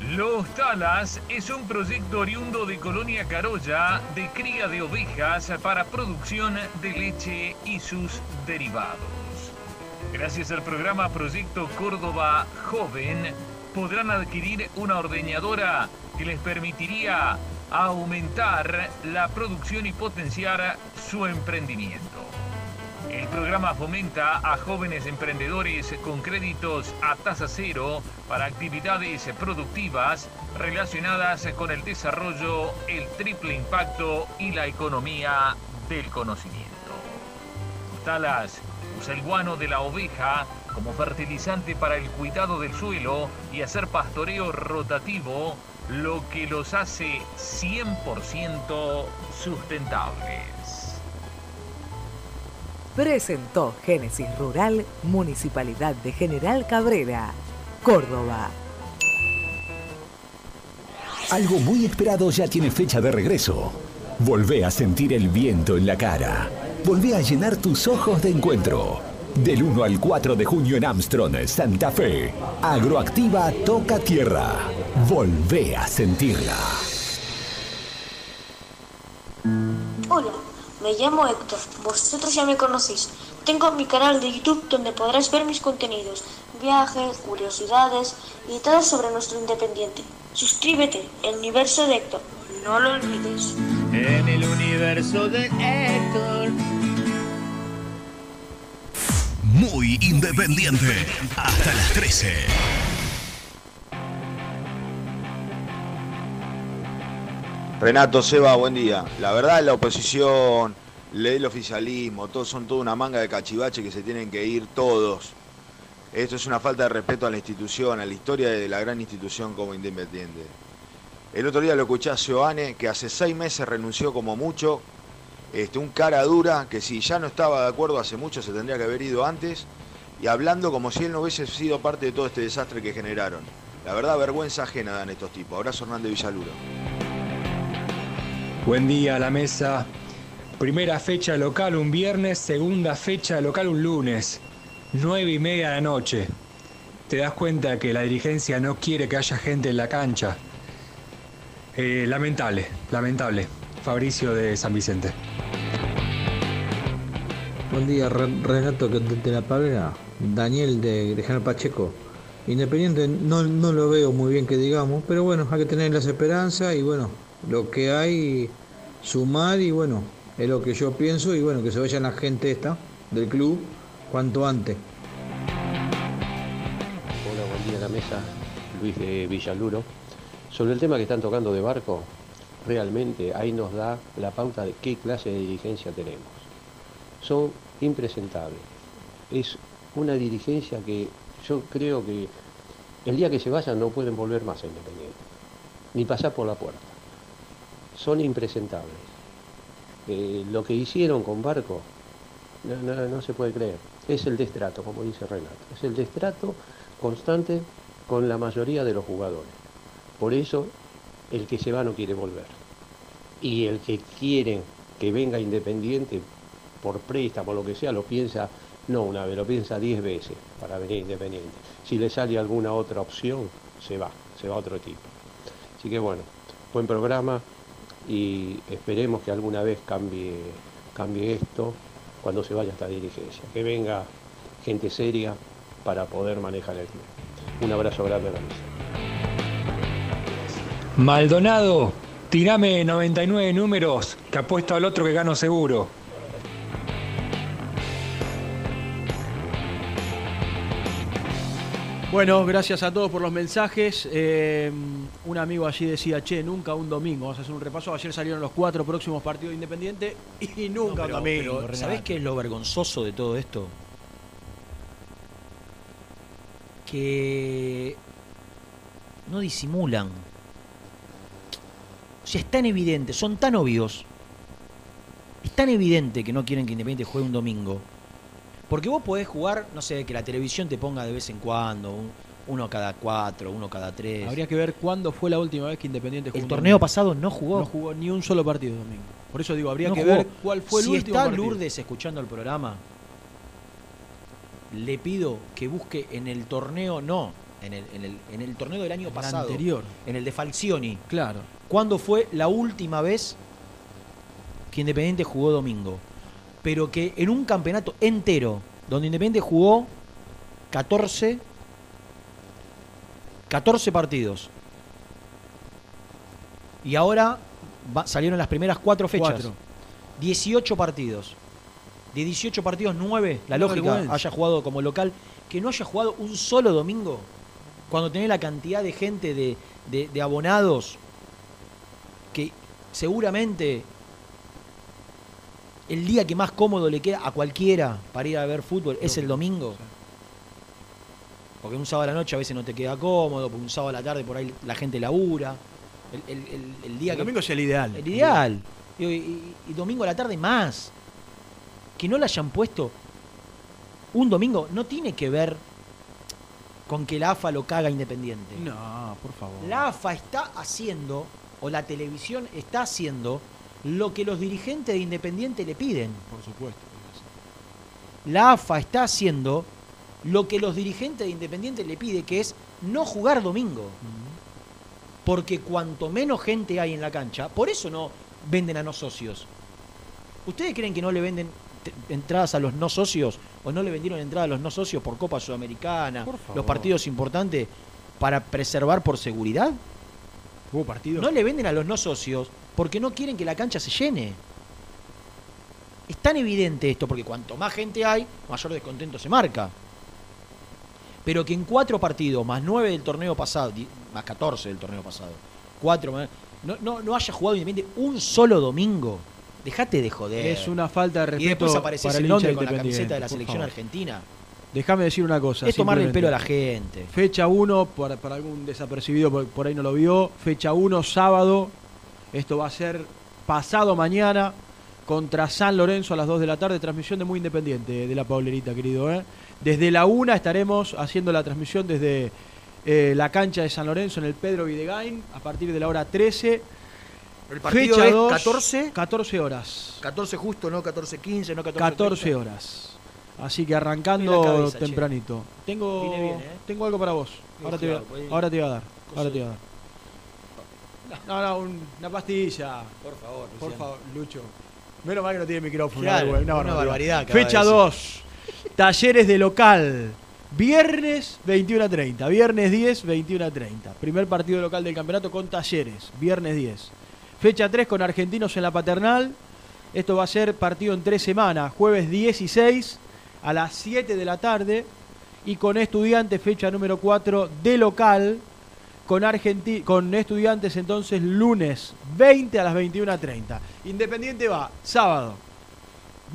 Los Talas es un proyecto oriundo de Colonia Carolla de cría de ovejas para producción de leche y sus derivados. Gracias al programa Proyecto Córdoba Joven, podrán adquirir una ordeñadora que les permitiría aumentar la producción y potenciar su emprendimiento. El programa fomenta a jóvenes emprendedores con créditos a tasa cero para actividades productivas relacionadas con el desarrollo, el triple impacto y la economía del conocimiento. Talas usa el guano de la oveja como fertilizante para el cuidado del suelo y hacer pastoreo rotativo, lo que los hace 100% sustentables presentó Génesis Rural, Municipalidad de General Cabrera, Córdoba. Algo muy esperado ya tiene fecha de regreso. Volvé a sentir el viento en la cara. Volvé a llenar tus ojos de encuentro. Del 1 al 4 de junio en Armstrong, Santa Fe. Agroactiva toca tierra. Volvé a sentirla. Hola. Me llamo Héctor, vosotros ya me conocéis. Tengo mi canal de YouTube donde podrás ver mis contenidos, viajes, curiosidades y todo sobre nuestro independiente. Suscríbete, el universo de Héctor, no lo olvides. En el universo de Héctor. Muy independiente, hasta las 13. Renato Seba, buen día. La verdad, la oposición, el oficialismo, todos son toda una manga de cachivache que se tienen que ir todos. Esto es una falta de respeto a la institución, a la historia de la gran institución como Independiente. El otro día lo escuché a Seoane, que hace seis meses renunció como mucho, este, un cara dura, que si ya no estaba de acuerdo hace mucho se tendría que haber ido antes, y hablando como si él no hubiese sido parte de todo este desastre que generaron. La verdad, vergüenza ajena dan estos tipos. Abrazo Hernández Villaluro. Buen día a la mesa. Primera fecha local un viernes, segunda fecha local un lunes. Nueve y media de la noche. Te das cuenta que la dirigencia no quiere que haya gente en la cancha. Eh, lamentable, lamentable. Fabricio de San Vicente. Buen día, Renato de la Pavera. Daniel de General Pacheco. Independiente no, no lo veo muy bien que digamos, pero bueno, hay que tener las esperanzas y bueno, lo que hay, sumar y bueno, es lo que yo pienso y bueno, que se vaya la gente esta del club cuanto antes. Hola, buen día a la mesa, Luis de Villaluro. Sobre el tema que están tocando de barco, realmente ahí nos da la pauta de qué clase de dirigencia tenemos. Son impresentables. Es una dirigencia que yo creo que el día que se vayan no pueden volver más a Independiente, ni pasar por la puerta. Son impresentables. Eh, lo que hicieron con Barco no, se puede creer. Es el destrato, como dice Renato. Es el destrato constante con la mayoría de los jugadores. Por eso el que se va no quiere volver. Y el que quiere que venga Independiente por préstamo, lo que sea, lo piensa no una vez, lo piensa diez veces para venir Independiente. Si le sale alguna otra opción, se va, se va a otro equipo. Así que bueno, buen programa y esperemos que alguna vez cambie, cambie esto cuando se vaya esta dirigencia. Que venga gente seria para poder manejar el club. Un abrazo grande a la mesa. Maldonado, tirame 99 números, que apuesto al otro que gano seguro. Bueno, gracias a todos por los mensajes. Eh, un amigo allí decía, che, nunca un domingo. Vamos a hacer un repaso. Ayer salieron los cuatro próximos partidos de Independiente y nunca No, pero- un domingo. pero. ¿Sabés qué es lo vergonzoso de todo esto? Que no disimulan. O sea, es tan evidente, son tan obvios. Es tan evidente que no quieren que Independiente juegue un domingo. Porque vos podés jugar, no sé, que la televisión te ponga de vez en cuando, un- uno cada cuatro, uno cada tres. Habría que ver cuándo fue la última vez que Independiente jugó. El torneo domingo. pasado no jugó. No jugó ni un solo partido domingo. Por eso digo, habría No que jugó. ver cuál fue el si último está partido. Lourdes escuchando el programa, le pido que busque en el torneo, no, en el, en el, en el torneo del año El pasado, anterior. en el de Falcioni. Claro. ¿Cuándo fue la última vez que Independiente jugó domingo? Pero que en un campeonato entero, donde Independiente jugó 14, 14 partidos. Y ahora va- salieron las primeras cuatro fechas. Cuatro. 18 partidos. De 18 partidos, 9, la lógica, haya jugado como local. Que no haya jugado un solo domingo. Cuando tenés la cantidad de gente, de, de- de abonados, que seguramente el día que más cómodo le queda a cualquiera para ir a ver fútbol es el domingo. Porque un sábado a la noche a veces no te queda cómodo, porque un sábado a la tarde por ahí la gente labura. El, el- el- el día que- domingo es el ideal. el ideal. Y, y- y domingo a la tarde más. Que no le hayan puesto un domingo no tiene que ver con que la AFA lo caga Independiente. No, por favor. La AFA está haciendo, o la televisión está haciendo, lo que los dirigentes de Independiente le piden. Por supuesto. La AFA está haciendo lo que los dirigentes de Independiente le pide, que es no jugar domingo. Porque cuanto menos gente hay en la cancha, por eso no venden a no socios. ¿Ustedes creen que no le venden entradas a los no socios o no le vendieron entradas a los no socios por Copa Sudamericana, Por los partidos importantes para preservar por seguridad? Hubo partidos. No le venden a los no socios porque no quieren que la cancha se llene. Es tan evidente esto porque cuanto más gente hay, mayor descontento se marca. Pero que en cuatro partidos, más nueve del torneo pasado, más 14 del torneo pasado, cuatro no, no, no haya jugado Independiente un solo domingo. Dejate de joder. Es una falta de respeto Y después apareces para el en Londres con la camiseta de la selección argentina. Déjame decir una cosa. Es tomarle el pelo a la gente. Fecha 1, para, para algún desapercibido por, por ahí no lo vio. Fecha 1, sábado. Esto va a ser pasado mañana contra San Lorenzo a las 2 de la tarde. Transmisión de Muy Independiente de la Paulerita, querido. ¿eh? Desde la 1 estaremos haciendo la transmisión desde eh, la cancha de San Lorenzo en el Pedro Videgain a partir de la hora 13. El partido Fecha es 2, 14. 14 horas. 14 justo, no 14-15, no 14 14 horas. Así que arrancando cabeza, che. tempranito. Tengo, Viene bien, ¿eh? tengo algo para vos. Ahora te, voy a- Claro, pues, ahora te voy a dar. cosa Ahora te voy a dar. No, no, un- una pastilla. Por favor, Por Luciano. favor, Lucho. Menos mal que no tiene micrófono. Claro, una, una barbaridad. Fecha decir. 2. Talleres de local. Viernes 21 a 30. Viernes 10, 21 a 30. Primer partido local del campeonato con Talleres. Viernes 10. Fecha 3 con Argentinos en la Paternal. Esto va a ser partido en tres semanas. Jueves 16 a las 7 de la tarde. Y con Estudiantes, fecha número 4 de local. Con, Argenti con Estudiantes entonces lunes 20 a las 21 a 30. Independiente va sábado,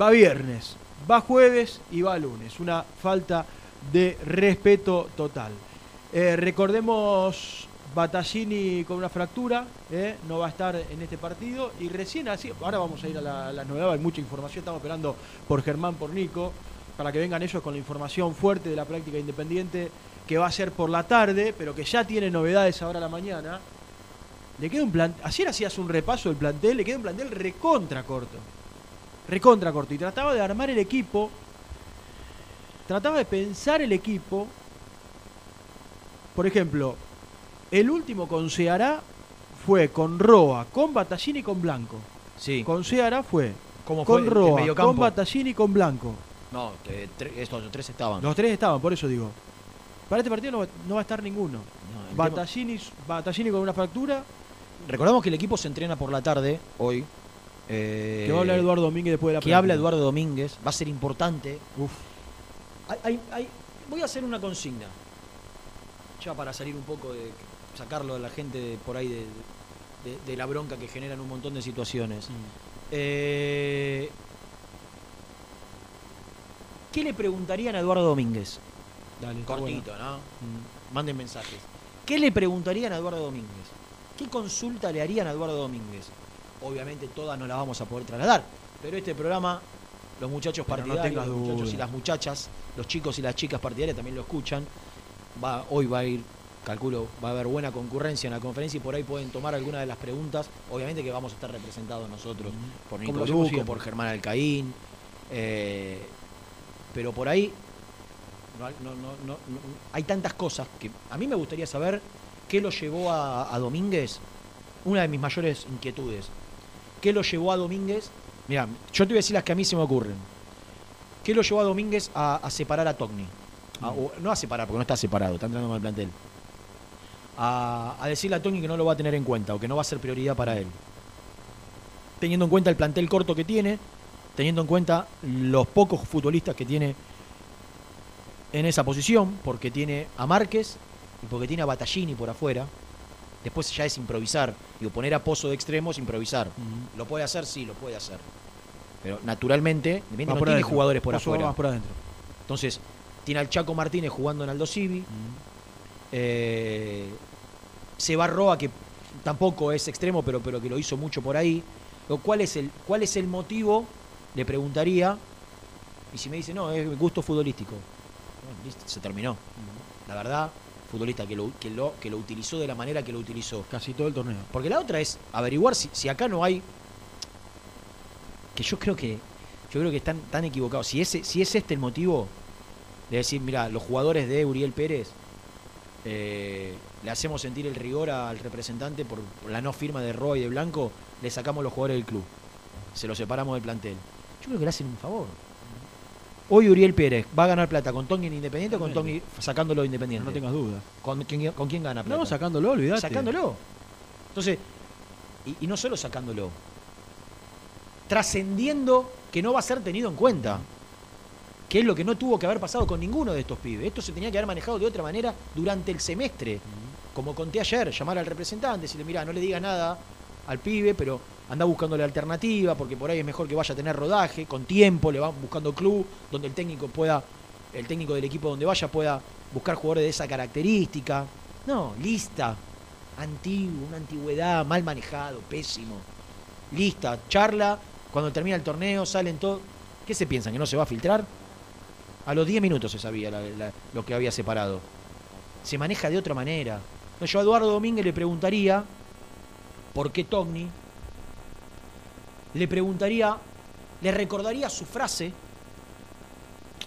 va viernes, va jueves y va lunes. Una falta de respeto total. Eh, recordemos Battaglini con una fractura, eh, no va a estar en este partido y recién así, ahora vamos a ir a la, las novedades, hay mucha información, estamos esperando por Germán, por Nico, para que vengan ellos con la información fuerte de la práctica independiente que va a ser por la tarde, pero que ya tiene novedades ahora a la mañana. Le queda un plan, ayer hacías un repaso del plantel, le queda un plantel recontra corto. Recontra corto. Y trataba de armar el equipo trataba de pensar el equipo. Por ejemplo, el último con Ceará fue con Roa, con Battaglini y con Blanco. Sí. Con Ceará fue ¿Cómo con fue el- el Roa, con Battaglini y con Blanco. No, que tre- estos los tres estaban. Los tres estaban, por eso digo. Para este partido no va, no va a estar ninguno. el Battaglini, Battaglini con una fractura, Recordamos que el equipo se entrena por la tarde, hoy. Eh, que va a hablar Eduardo Domínguez después de la Que habla Eduardo Domínguez. Va a ser importante. Uf. Hay- hay- hay- voy a hacer una consigna. Ya para salir un poco de. sacarlo a la gente de- por ahí de, de- de la bronca que generan un montón de situaciones. Eh, ¿Qué le preguntarían a Eduardo Domínguez? Dale, Cortito, bueno. ¿no? Manden mensajes. ¿Qué le preguntarían a Eduardo Domínguez? ¿Qué consulta le harían a Eduardo Domínguez? Obviamente todas no las vamos a poder trasladar, pero este programa, los muchachos Pero partidarios, los muchachos y las muchachas, los chicos y las chicas partidarias también lo escuchan. Va, hoy va a ir, calculo, va a haber buena concurrencia en la conferencia y por ahí pueden tomar alguna de las preguntas. Obviamente que vamos a estar representados nosotros por Nico Luco, por Germán Alcaín. eh, pero por ahí no, no- no- no- no- hay tantas cosas que a mí me gustaría saber qué lo llevó a, a Domínguez, una de mis mayores inquietudes, qué lo llevó a Domínguez, mira, yo te voy a decir las que a mí se me ocurren, qué lo llevó a Domínguez a, separar a Togni, no a separar, porque no está separado, está entrando con el plantel, a, a decirle a Togni que no lo va a tener en cuenta o que no va a ser prioridad para él, teniendo en cuenta el plantel corto que tiene, teniendo en cuenta los pocos futbolistas que tiene en esa posición, porque tiene a Márquez y porque tiene a Battaglini por afuera. Después ya es improvisar. Digo, poner a Pozo de extremo es improvisar. ¿Lo puede hacer? Sí, lo puede hacer. Pero naturalmente, no por tiene adentro. jugadores por Pozo va afuera. por adentro. Entonces, tiene al Chaco Martínez jugando en Aldo Civi. Eh, se va Roa, que tampoco es extremo, pero, pero que lo hizo mucho por ahí. Digo, ¿Cuál es, el, ¿Cuál es el motivo? Le preguntaría. Y si me dice, no, es gusto futbolístico. Bueno, listo, se terminó. La verdad, futbolista que lo, que, lo, que lo utilizó de la manera que lo utilizó. Casi todo el torneo. Porque la otra es averiguar si, si acá no hay. Que yo creo que. Yo creo que están tan equivocados. Si, ese, si es este el motivo de decir, mira, los jugadores de Uriel Pérez eh, le hacemos sentir el rigor al representante por, por la no firma de Roa y de Blanco, le sacamos los jugadores del club. Se los separamos del plantel. Yo creo que le hacen un favor. Hoy Uriel Pérez va a ganar plata con Tony en Independiente o con Tony sacándolo de Independiente. No tengas dudas. ¿Con quién, con quién gana plata? No, sacándolo, olvídate. Sacándolo. Entonces, y, y no solo sacándolo, trascendiendo que no va a ser tenido en cuenta. Que es lo que no tuvo que haber pasado con ninguno de estos pibes. Esto se tenía que haber manejado de otra manera durante el semestre. Como conté ayer, llamar al representante, decirle, mira, no le digas nada al pibe, pero anda buscándole alternativa, porque por ahí es mejor que vaya a tener rodaje, con tiempo, le van buscando club, donde el técnico pueda, el técnico del equipo donde vaya pueda buscar jugadores de esa característica. No, lista, antiguo, una antigüedad, mal manejado, pésimo. Lista, charla, cuando termina el torneo, salen todos. ¿Qué se piensan? ¿Que no se va a filtrar? A los 10 minutos se sabía la- la- lo que había separado. Se maneja de otra manera. Yo a Eduardo Domínguez le preguntaría por qué Togni. Le preguntaría, le recordaría su frase.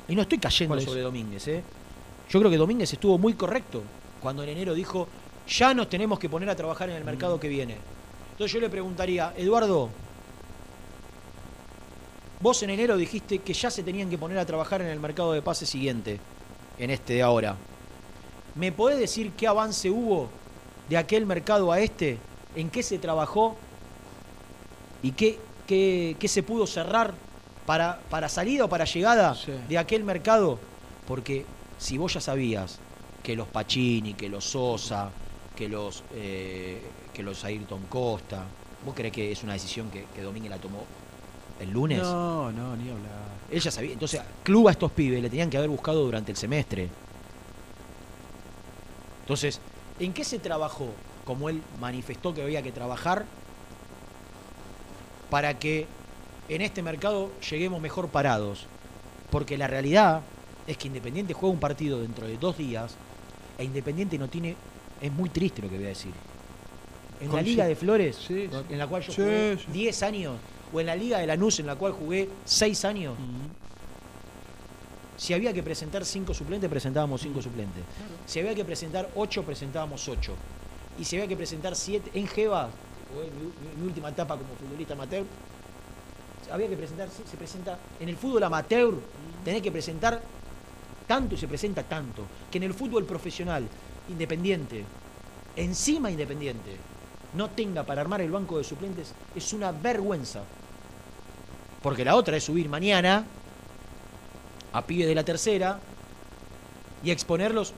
Y no estoy cayendo sobre Domínguez, ¿eh? Yo creo que Domínguez estuvo muy correcto cuando en enero dijo, ya nos tenemos que poner a trabajar en el mercado que viene. Entonces yo le preguntaría, Eduardo, vos en enero dijiste que ya se tenían que poner a trabajar en el mercado de pase siguiente. en este de ahora. ¿Me podés decir qué avance hubo de aquel mercado a este? ¿En qué se trabajó? ¿Y qué, qué, qué se pudo cerrar para, para salida o para llegada de aquel mercado? Porque si vos ya sabías que los Pacini, que los Sosa, que los, eh, que los Ayrton Costa, ¿vos crees que es una decisión que, que Domínguez la tomó el lunes? No, no, ni hablar. Él ya sabía. Entonces, club a estos pibes le tenían que haber buscado durante el semestre. Entonces, ¿en qué se trabajó? Como él manifestó que había que trabajar para que en este mercado lleguemos mejor parados. Porque la realidad es que Independiente juega un partido dentro de dos días e Independiente no tiene. Es muy triste lo que voy a decir. En la Liga sí. de Flores, Sí, en la cual yo jugué sí. 10 años, o en la Liga de Lanús, en la cual jugué 6 años, si había que presentar 5 suplentes, presentábamos 5 suplentes. Si había que presentar 8, presentábamos 8. Y si había que presentar 7, en Jeva, jugué mi, mi- última etapa como futbolista amateur, había que presentar, se se presenta, en el fútbol amateur, tenés que presentar tanto y se presenta tanto, que en el fútbol profesional, independiente, encima independiente, no tenga para armar el banco de suplentes, es una vergüenza. Porque la otra es subir mañana a pibes de la tercera y exponerlos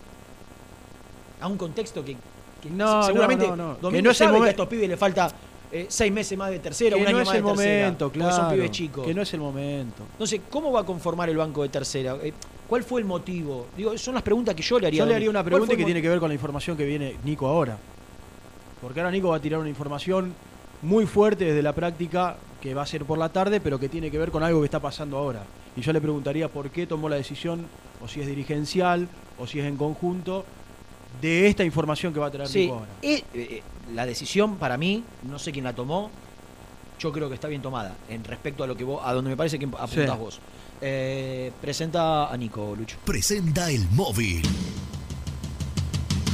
a un contexto que, que No, seguramente no, no, no. Que no es el sabe que momen- a estos pibes le falta eh, seis meses más de tercera, Que un no año es más el de tercera, momento, porque claro. son pibes chicos. Que no es el momento. Entonces, ¿cómo va a conformar el banco de tercera? Eh, ¿Cuál fue el motivo? Digo, son las preguntas que yo le haría. Yo le haría una ¿Cuál pregunta que el tiene que ver con la información que viene Nico ahora. Porque ahora Nico va a tirar una información muy fuerte desde la práctica que va a ser por la tarde, pero que tiene que ver con algo que está pasando ahora. Y yo le preguntaría por qué tomó la decisión, o si es dirigencial, o si es en conjunto, de esta información que va a traer Sí, Nico ahora. eh, eh, la decisión para mí, no sé quién la tomó, yo creo que está bien tomada en respecto a lo que vos, a donde me parece que apuntás Sí. vos. Eh, presenta a Nico, Lucho. Presenta el móvil.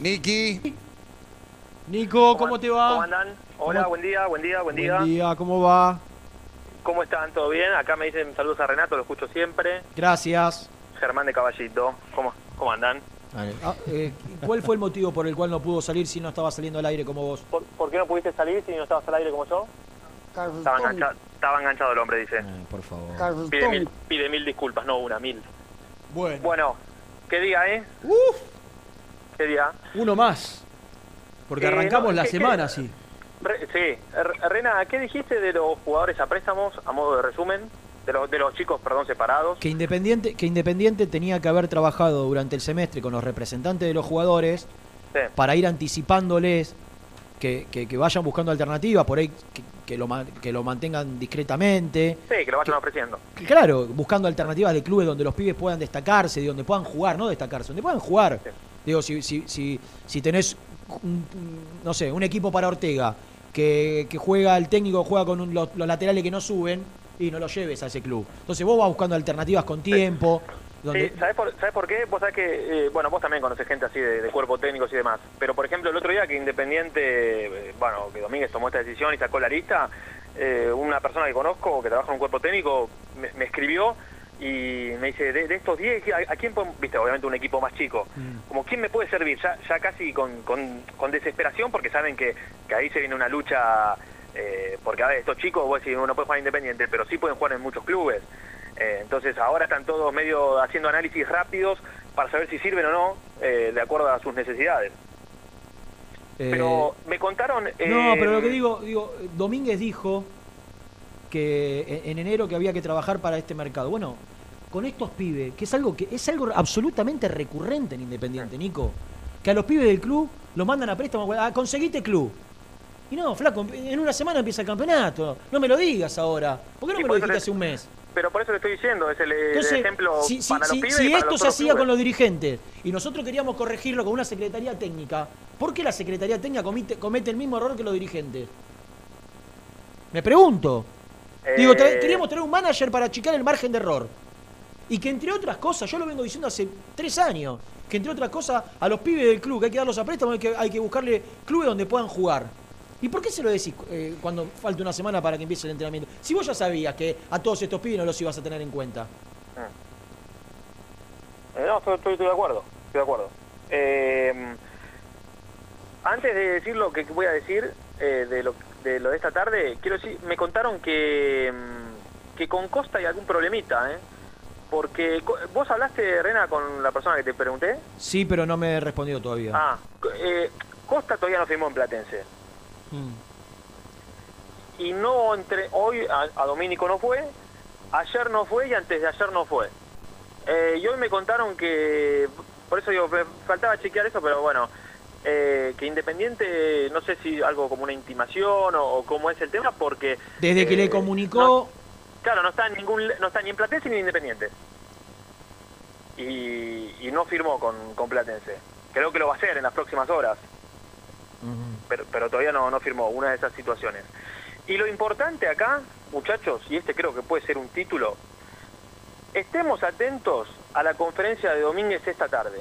Niki. Nico, ¿cómo te va? ¿Cómo andan? Hola, ¿Cómo- buen día, buen día, buen día. Buen día, ¿cómo va? ¿Cómo están? ¿Todo bien? Acá me dicen saludos a Renato, lo escucho siempre. Gracias. Germán de Caballito, ¿cómo, cómo andan? Ah, eh, ¿Cuál fue el motivo por el cual no pudo salir si no estaba saliendo al aire como vos? ¿Por, por qué no pudiste salir si no estabas al aire como yo? Estaba enganchado, estaba enganchado el hombre, dice. por favor. Pide mil, pide mil disculpas, no una, mil. Bueno. Bueno, ¿qué día, eh? Uf. ¿Qué día? Uno más. Porque Eh, arrancamos no, la ¿qué- semana así. Re- sí, R- Rena, ¿qué dijiste de los jugadores a préstamos, a modo de resumen? De los, de los chicos, perdón, separados. Que Independiente, que Independiente tenía que haber trabajado durante el semestre con los representantes de los jugadores Sí. para ir anticipándoles que, que- que vayan buscando alternativas, por ahí que, que lo, que lo mantengan discretamente. Sí, que lo vayan ofreciendo. Que, Claro, buscando alternativas de clubes donde los pibes puedan destacarse, de donde puedan jugar, no destacarse, donde puedan jugar. Digo, si, si, si, si tenés, un- no sé, un equipo para Ortega, que, que juega, el técnico juega con un- los, los laterales que no suben, y no lo lleves a ese club. Entonces vos vas buscando alternativas con tiempo. Sí, ¿sabés por, ¿sabés por qué? Vos sabés que, eh, bueno, vos también conoces gente así de, de cuerpo técnicos y demás. Pero, por ejemplo, el otro día que Independiente, eh, bueno, que Domínguez tomó esta decisión y sacó la lista, eh, una persona que conozco que trabaja en un cuerpo técnico me, me escribió y me dice, de, de estos 10, ¿a, a quién podemos, viste, obviamente un equipo más chico, como quién me puede servir? Ya, ya casi con, con, con desesperación porque saben que, que ahí se viene una lucha, eh, porque a ver, estos chicos, vos decís, uno puede jugar independiente, pero sí pueden jugar en muchos clubes. Eh, entonces ahora están todos medio haciendo análisis rápidos para saber si sirven o no, eh, de acuerdo a sus necesidades. eh, Pero me contaron... no, pero lo que digo, digo, Domínguez dijo que en en enero que había que trabajar para este mercado. Bueno, con estos pibes, que es algo que es algo absolutamente recurrente en Independiente, Nico, que a los pibes del club los mandan a préstamo, ah, conseguiste club. Y no, flaco, en una semana empieza el campeonato. No me lo digas ahora. ¿Por qué no me lo dijiste te- hace un mes? Pero por eso le estoy diciendo, es el, el Entonces, ejemplo si, si- para los si- pibes si y para esto los se hacía clubes. con los dirigentes y nosotros queríamos corregirlo con una secretaría técnica, ¿por qué la secretaría técnica comite, comete el mismo error que los dirigentes? Me pregunto. Digo, Eh, queríamos tener un manager para achicar el margen de error. Y que entre otras cosas, yo lo vengo diciendo hace tres años, que entre otras cosas a los pibes del club que hay que darlos a préstamo, hay que, hay que buscarle clubes donde puedan jugar. ¿Y por qué se lo decís eh, cuando falta una semana para que empiece el entrenamiento? Si vos ya sabías que a todos estos pibes no los ibas a tener en cuenta. Eh, no, estoy, estoy- estoy de acuerdo, estoy de acuerdo. Eh, antes de decir lo que voy a decir eh, de, lo, de lo de esta tarde, quiero decir, me contaron que, mm, que con Costa hay algún problemita, ¿eh? Porque vos hablaste, Rena, con la persona que te pregunté. Sí, pero no me he respondido todavía. Ah, eh, Costa todavía no firmó en Platense. Mm. Y no entre hoy a, a Domínico no fue, ayer no fue y antes de ayer no fue. Eh, y hoy me contaron que, por eso digo, me faltaba chequear eso, pero bueno, eh, que Independiente, no sé si algo como una intimación o, o cómo es el tema, porque... Desde que eh, le comunicó, Claro, no está en ningún, no está ni en Platense ni en Independiente. Y, y no firmó con, con Platense. Creo que lo va a hacer en las próximas horas, pero, pero todavía no, no firmó una de esas situaciones. Y lo importante acá, muchachos, y este creo que puede ser un título, estemos atentos a la conferencia de Domínguez esta tarde.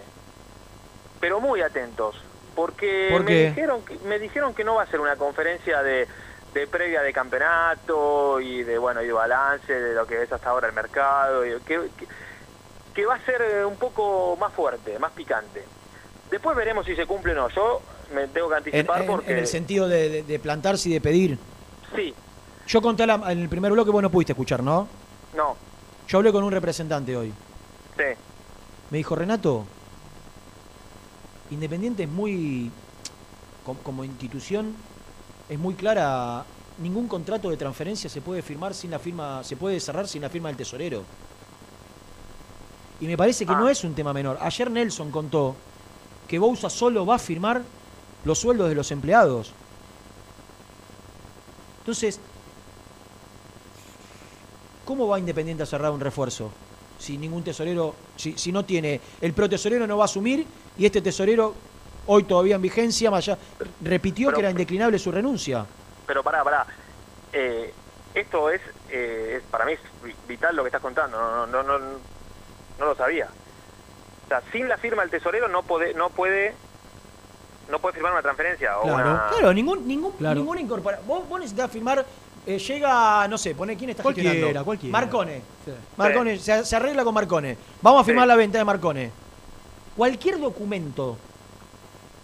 Pero muy atentos, porque ¿Por me, dijeron que, me dijeron que no va a ser una conferencia de, de previa de campeonato y de bueno y de balance de lo que es hasta ahora el mercado, y que, que, que va a ser eh, un poco más fuerte, más picante. Después veremos si se cumple o no. Yo me tengo que anticipar en- porque en el sentido de, de- de plantarse y de pedir. sí, Yo conté la- en el primer bloque, vos no pudiste escuchar, ¿no? no, Yo hablé con un representante hoy. sí. Me dijo, Renato, Independiente es muy, com- como institución, es muy clara, ningún contrato de transferencia se puede firmar sin la firma, se puede cerrar sin la firma del tesorero. Y me parece que no es un tema menor. Ayer Nelson contó que Bousa solo va a firmar los sueldos de los empleados. Entonces, ¿cómo va Independiente a cerrar un refuerzo? Si ningún tesorero, si, si no tiene, el pro tesorero no va a asumir y este tesorero, hoy todavía en vigencia, más allá, repitió que era indeclinable su renuncia. Pero pará, pará. Eh, esto es, eh, para mí es vi- vital lo que estás contando. No, no, no, no, no lo sabía. O sea, sin la firma del tesorero no puede, no puede, no puede firmar una transferencia o una. Claro, ningún, ningún, Claro. ninguna incorporación. Vos, vos necesitas firmar, eh, llega, no sé, pone quién está Cualquiera, gestionando. cualquiera. Marcone. Sí. Marcone, se, se arregla con Marcone. Vamos a firmar Sí. la venta de Marcone. Cualquier documento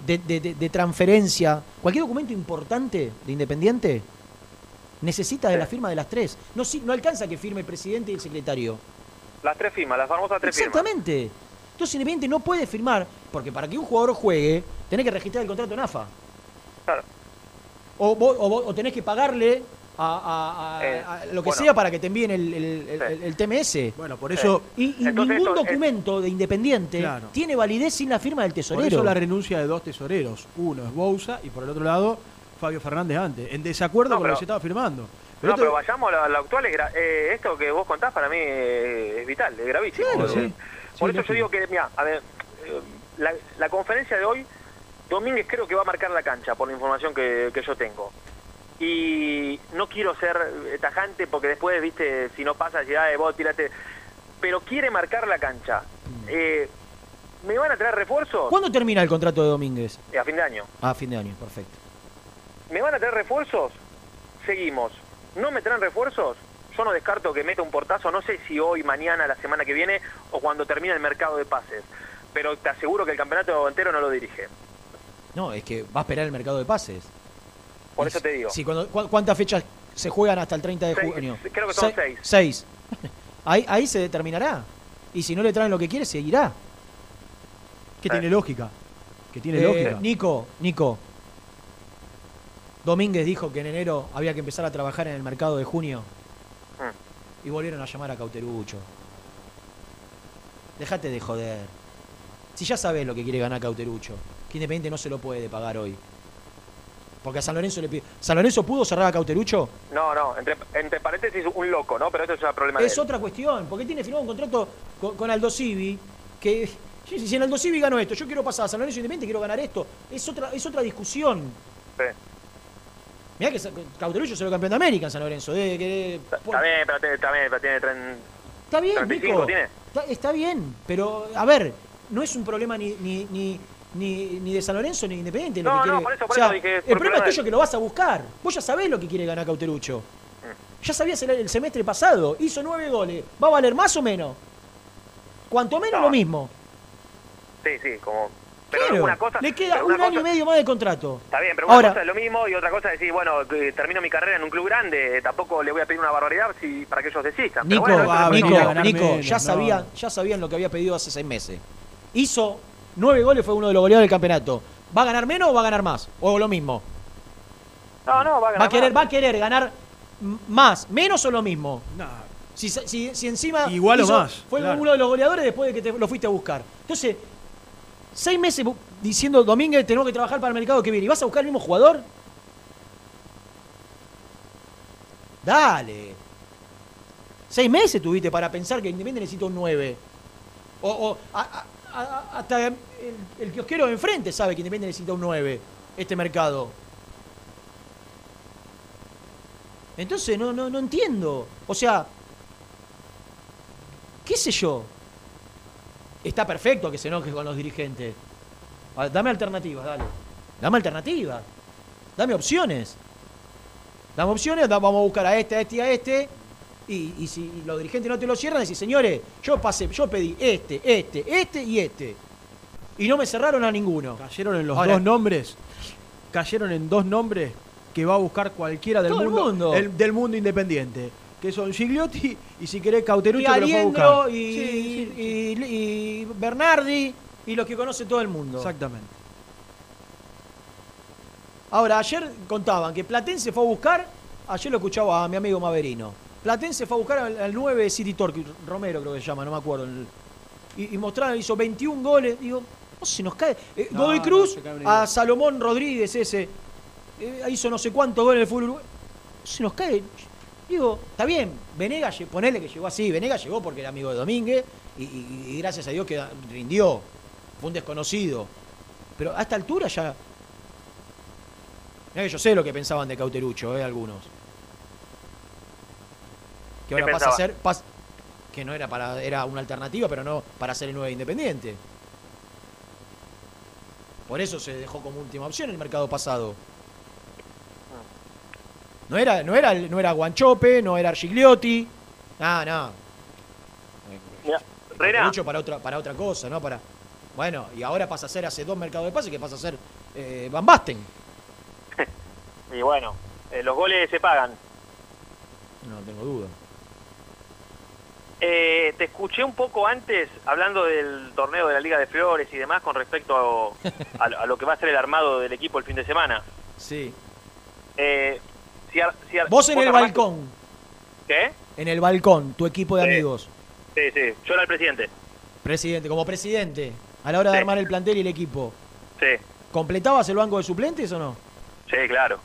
de, de- de- de transferencia, cualquier documento importante de Independiente, necesita de la firma de las tres. No, si- no alcanza que firme el presidente y el secretario. Las tres firmas, las famosas tres firmas. Exactamente. Entonces Independiente no puede firmar, porque para que un jugador juegue, tenés que registrar el contrato en AFA. Claro. O, vos- o vos- o tenés que pagarle a, a- a- Eh, a lo que bueno. sea para que te envíen el, el- el- el- el TMS. Bueno, por eso- Y, y Entonces ningún esto es- documento de Independiente Claro. tiene validez sin la firma del Por tesorero. eso la renuncia de dos tesoreros. Uno es Bousa y por el otro lado Fabio Fernández antes, en desacuerdo No, con lo pero- que se estaba firmando. no, esto- pero vayamos a lo, actual. Es eh, esto que vos contás para mí eh, es vital, es gravísimo. Claro, sí. Por Sí, eso yo digo que, mira, a ver, eh, la, la conferencia de hoy, Domínguez creo que va a marcar la cancha, por la información que, que yo tengo. Y no quiero ser eh, tajante porque después, viste, si no pasa, ya eh, vos tirate. Pero quiere marcar la cancha. Eh, ¿Me van a traer refuerzos? ¿Cuándo termina el contrato de Domínguez? Eh, a fin de año. Ah, fin de año, perfecto. ¿Me van a traer refuerzos? Seguimos. ¿No me traen refuerzos? Yo no descarto que meta un portazo, no sé si hoy, mañana, la semana que viene o cuando termine el mercado de pases. Pero te aseguro que el campeonato entero no lo dirige. No, es que va a esperar el mercado de pases. Por eso te digo. Sí, cuando- cu- ¿Cuántas fechas se juegan hasta el 30 de Seis, junio? creo que son Se- seis. Seis. [laughs] ahí, ahí se determinará. Y si no le traen lo que quiere, seguirá. que tiene lógica. Que tiene Eh, lógica. Nico, Nico. Domínguez dijo que en enero había que empezar a trabajar en el mercado de junio. Y volvieron a llamar a Cauterucho. Dejate de joder. Si ya sabés lo que quiere ganar Cauterucho, que Independiente no se lo puede pagar hoy. Porque a San Lorenzo le pide. ¿San Lorenzo pudo cerrar a Cauterucho? No, no, entre, entre paréntesis, un loco, ¿no? Pero eso es un problema Es otra cuestión, porque tiene firmado un contrato con, con Aldo Civi que si, en Aldo Civi ganó esto, yo quiero pasar a San Lorenzo Independiente, quiero ganar esto. Es otra, es otra discusión. Sí. Mirá que Cauterucho se lo campeón de América en San Lorenzo. que- Está bien, pero tiene, está bien, pero tiene tren- Está bien, 35 Nico. tiene. Está, está bien, pero a ver, no es un problema ni, ni, ni, ni, ni de San Lorenzo ni de Independiente. lo No, que no, quiere- por eso- o por sea, eso dije, el por problema es tuyo que lo vas a buscar. Vos ya sabés lo que quiere ganar Cauterucho. Mm. Ya sabías el, el semestre pasado. Hizo nueve goles. ¿Va a valer más o menos? Cuanto menos No. lo mismo. Sí, sí, como... Pero Claro, una cosa... le queda pero un año y medio más de contrato. Está bien, pero una Ahora- cosa es lo mismo y otra cosa es decir, bueno, que termino mi carrera en un club grande, tampoco le voy a pedir una barbaridad si, para que ellos desistan. Pero Nico, bueno, ah, Nico. Nico, ya, sabían, ya sabían lo que había pedido hace seis meses. Hizo nueve goles, fue uno de los goleadores del campeonato. ¿Va a ganar menos o va a ganar más? O lo mismo. No, no, va a ganar Va a querer, más. va a querer ganar más, menos o lo mismo. Si, si, si encima Igual o más, fue claro. uno de los goleadores después de que te, lo fuiste a buscar. Entonces, seis meses diciendo Domínguez tenemos que trabajar para el mercado que viene. ¿Y vas a buscar el mismo jugador? Dale. Seis meses tuviste para pensar que Independiente necesita un 9. O, hasta el, el kiosquero de enfrente sabe que Independiente necesita un 9. Este mercado. Entonces no, no, no entiendo. O sea, qué sé yo. Está perfecto que se enoje con los dirigentes. Ah, Dame alternativas, dale. Dame alternativas. Dame opciones. Dame opciones, vamos a buscar a este, a este y a este. Y, y si los dirigentes no te lo cierran, decís, señores, yo pasé, yo pedí este, este, este y este. Y no me cerraron a ninguno. Cayeron en los Ahora- dos nombres. Cayeron en dos nombres que va a buscar cualquiera del Todo el mundo, mundo. el- del mundo independiente. Que son Gigliotti y si querés Cauterucho y que lo fue a Aliendro buscar. y, Sí, y- y Bernardi y los que conoce todo el mundo. Exactamente. Ahora, ayer contaban que Platense fue a buscar, ayer lo escuchaba a mi amigo Maverino. Platense fue a buscar al, al 9 City Torque, Romero creo que se llama, no me acuerdo. el- y, y mostraron, hizo 21 goles. Digo, no se nos cae. Eh, No, Godoy Cruz a. Salomón Rodríguez ese. eh, hizo no sé cuántos goles en el fútbol. No se nos cae. Digo, está bien, Venegas, ponele que llegó así. Venegas llegó porque era amigo de Domínguez y, y- y gracias a Dios que rindió. Fue un desconocido. Pero a esta altura ya. Mirá que yo sé lo que pensaban de Cauterucho, eh, algunos. Que ¿Qué ahora pasa a ser. que no era para. era una alternativa, pero no para ser el 9 independiente. Por eso se dejó como última opción el mercado pasado. No era, no era, no era Guanchope, no era Argigliotti. No. Rena, Cauterucho para otra, para otra cosa, ¿no? Para. Bueno, y ahora pasa a ser hace dos mercados de pase que pasa a ser eh, Van Basten. [laughs] y bueno, eh, los goles se pagan. No tengo duda. Eh, te escuché un poco antes hablando del torneo de la Liga de Flores y demás con respecto a, [laughs] a lo que va a ser el armado del equipo el fin de semana. Sí. Eh, si si Vos en el balcón. ¿Qué? En el balcón, tu equipo de Sí. amigos. Sí, sí, yo era el presidente. Presidente, como presidente, a la hora de Sí. armar el plantel y el equipo. Sí, ¿Completabas el banco de suplentes o no? sí, claro.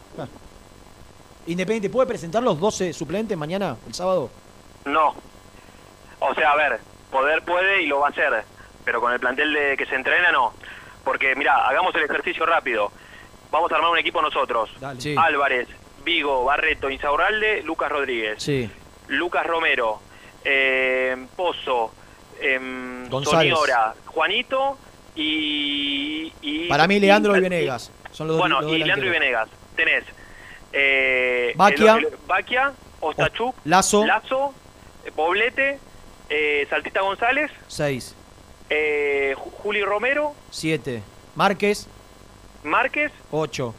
Independiente, ¿puede presentar los 12 suplentes mañana, el sábado? No. O sea, a ver, poder puede y lo va a hacer, pero con el plantel de que se entrena no. Porque, mira, hagamos el ejercicio rápido. Vamos a armar un equipo nosotros. Sí. Álvarez, Vigo, Barreto, Insaurralde, Lucas Rodríguez, Sí. Lucas Romero, eh, Pozo, González. Soñora, Juanito y, y- Para mí, Leandro y y- Venegas. Son los dos bueno, los y Leandro y. Venegas. Tenés eh, Baquia. el- el- Baquia, Ostachuk, Lazo. Lazo, eh, Poblete, eh, Saltita González, 6, eh, Ju- Juli Romero, 7. Márquez, Márquez 8.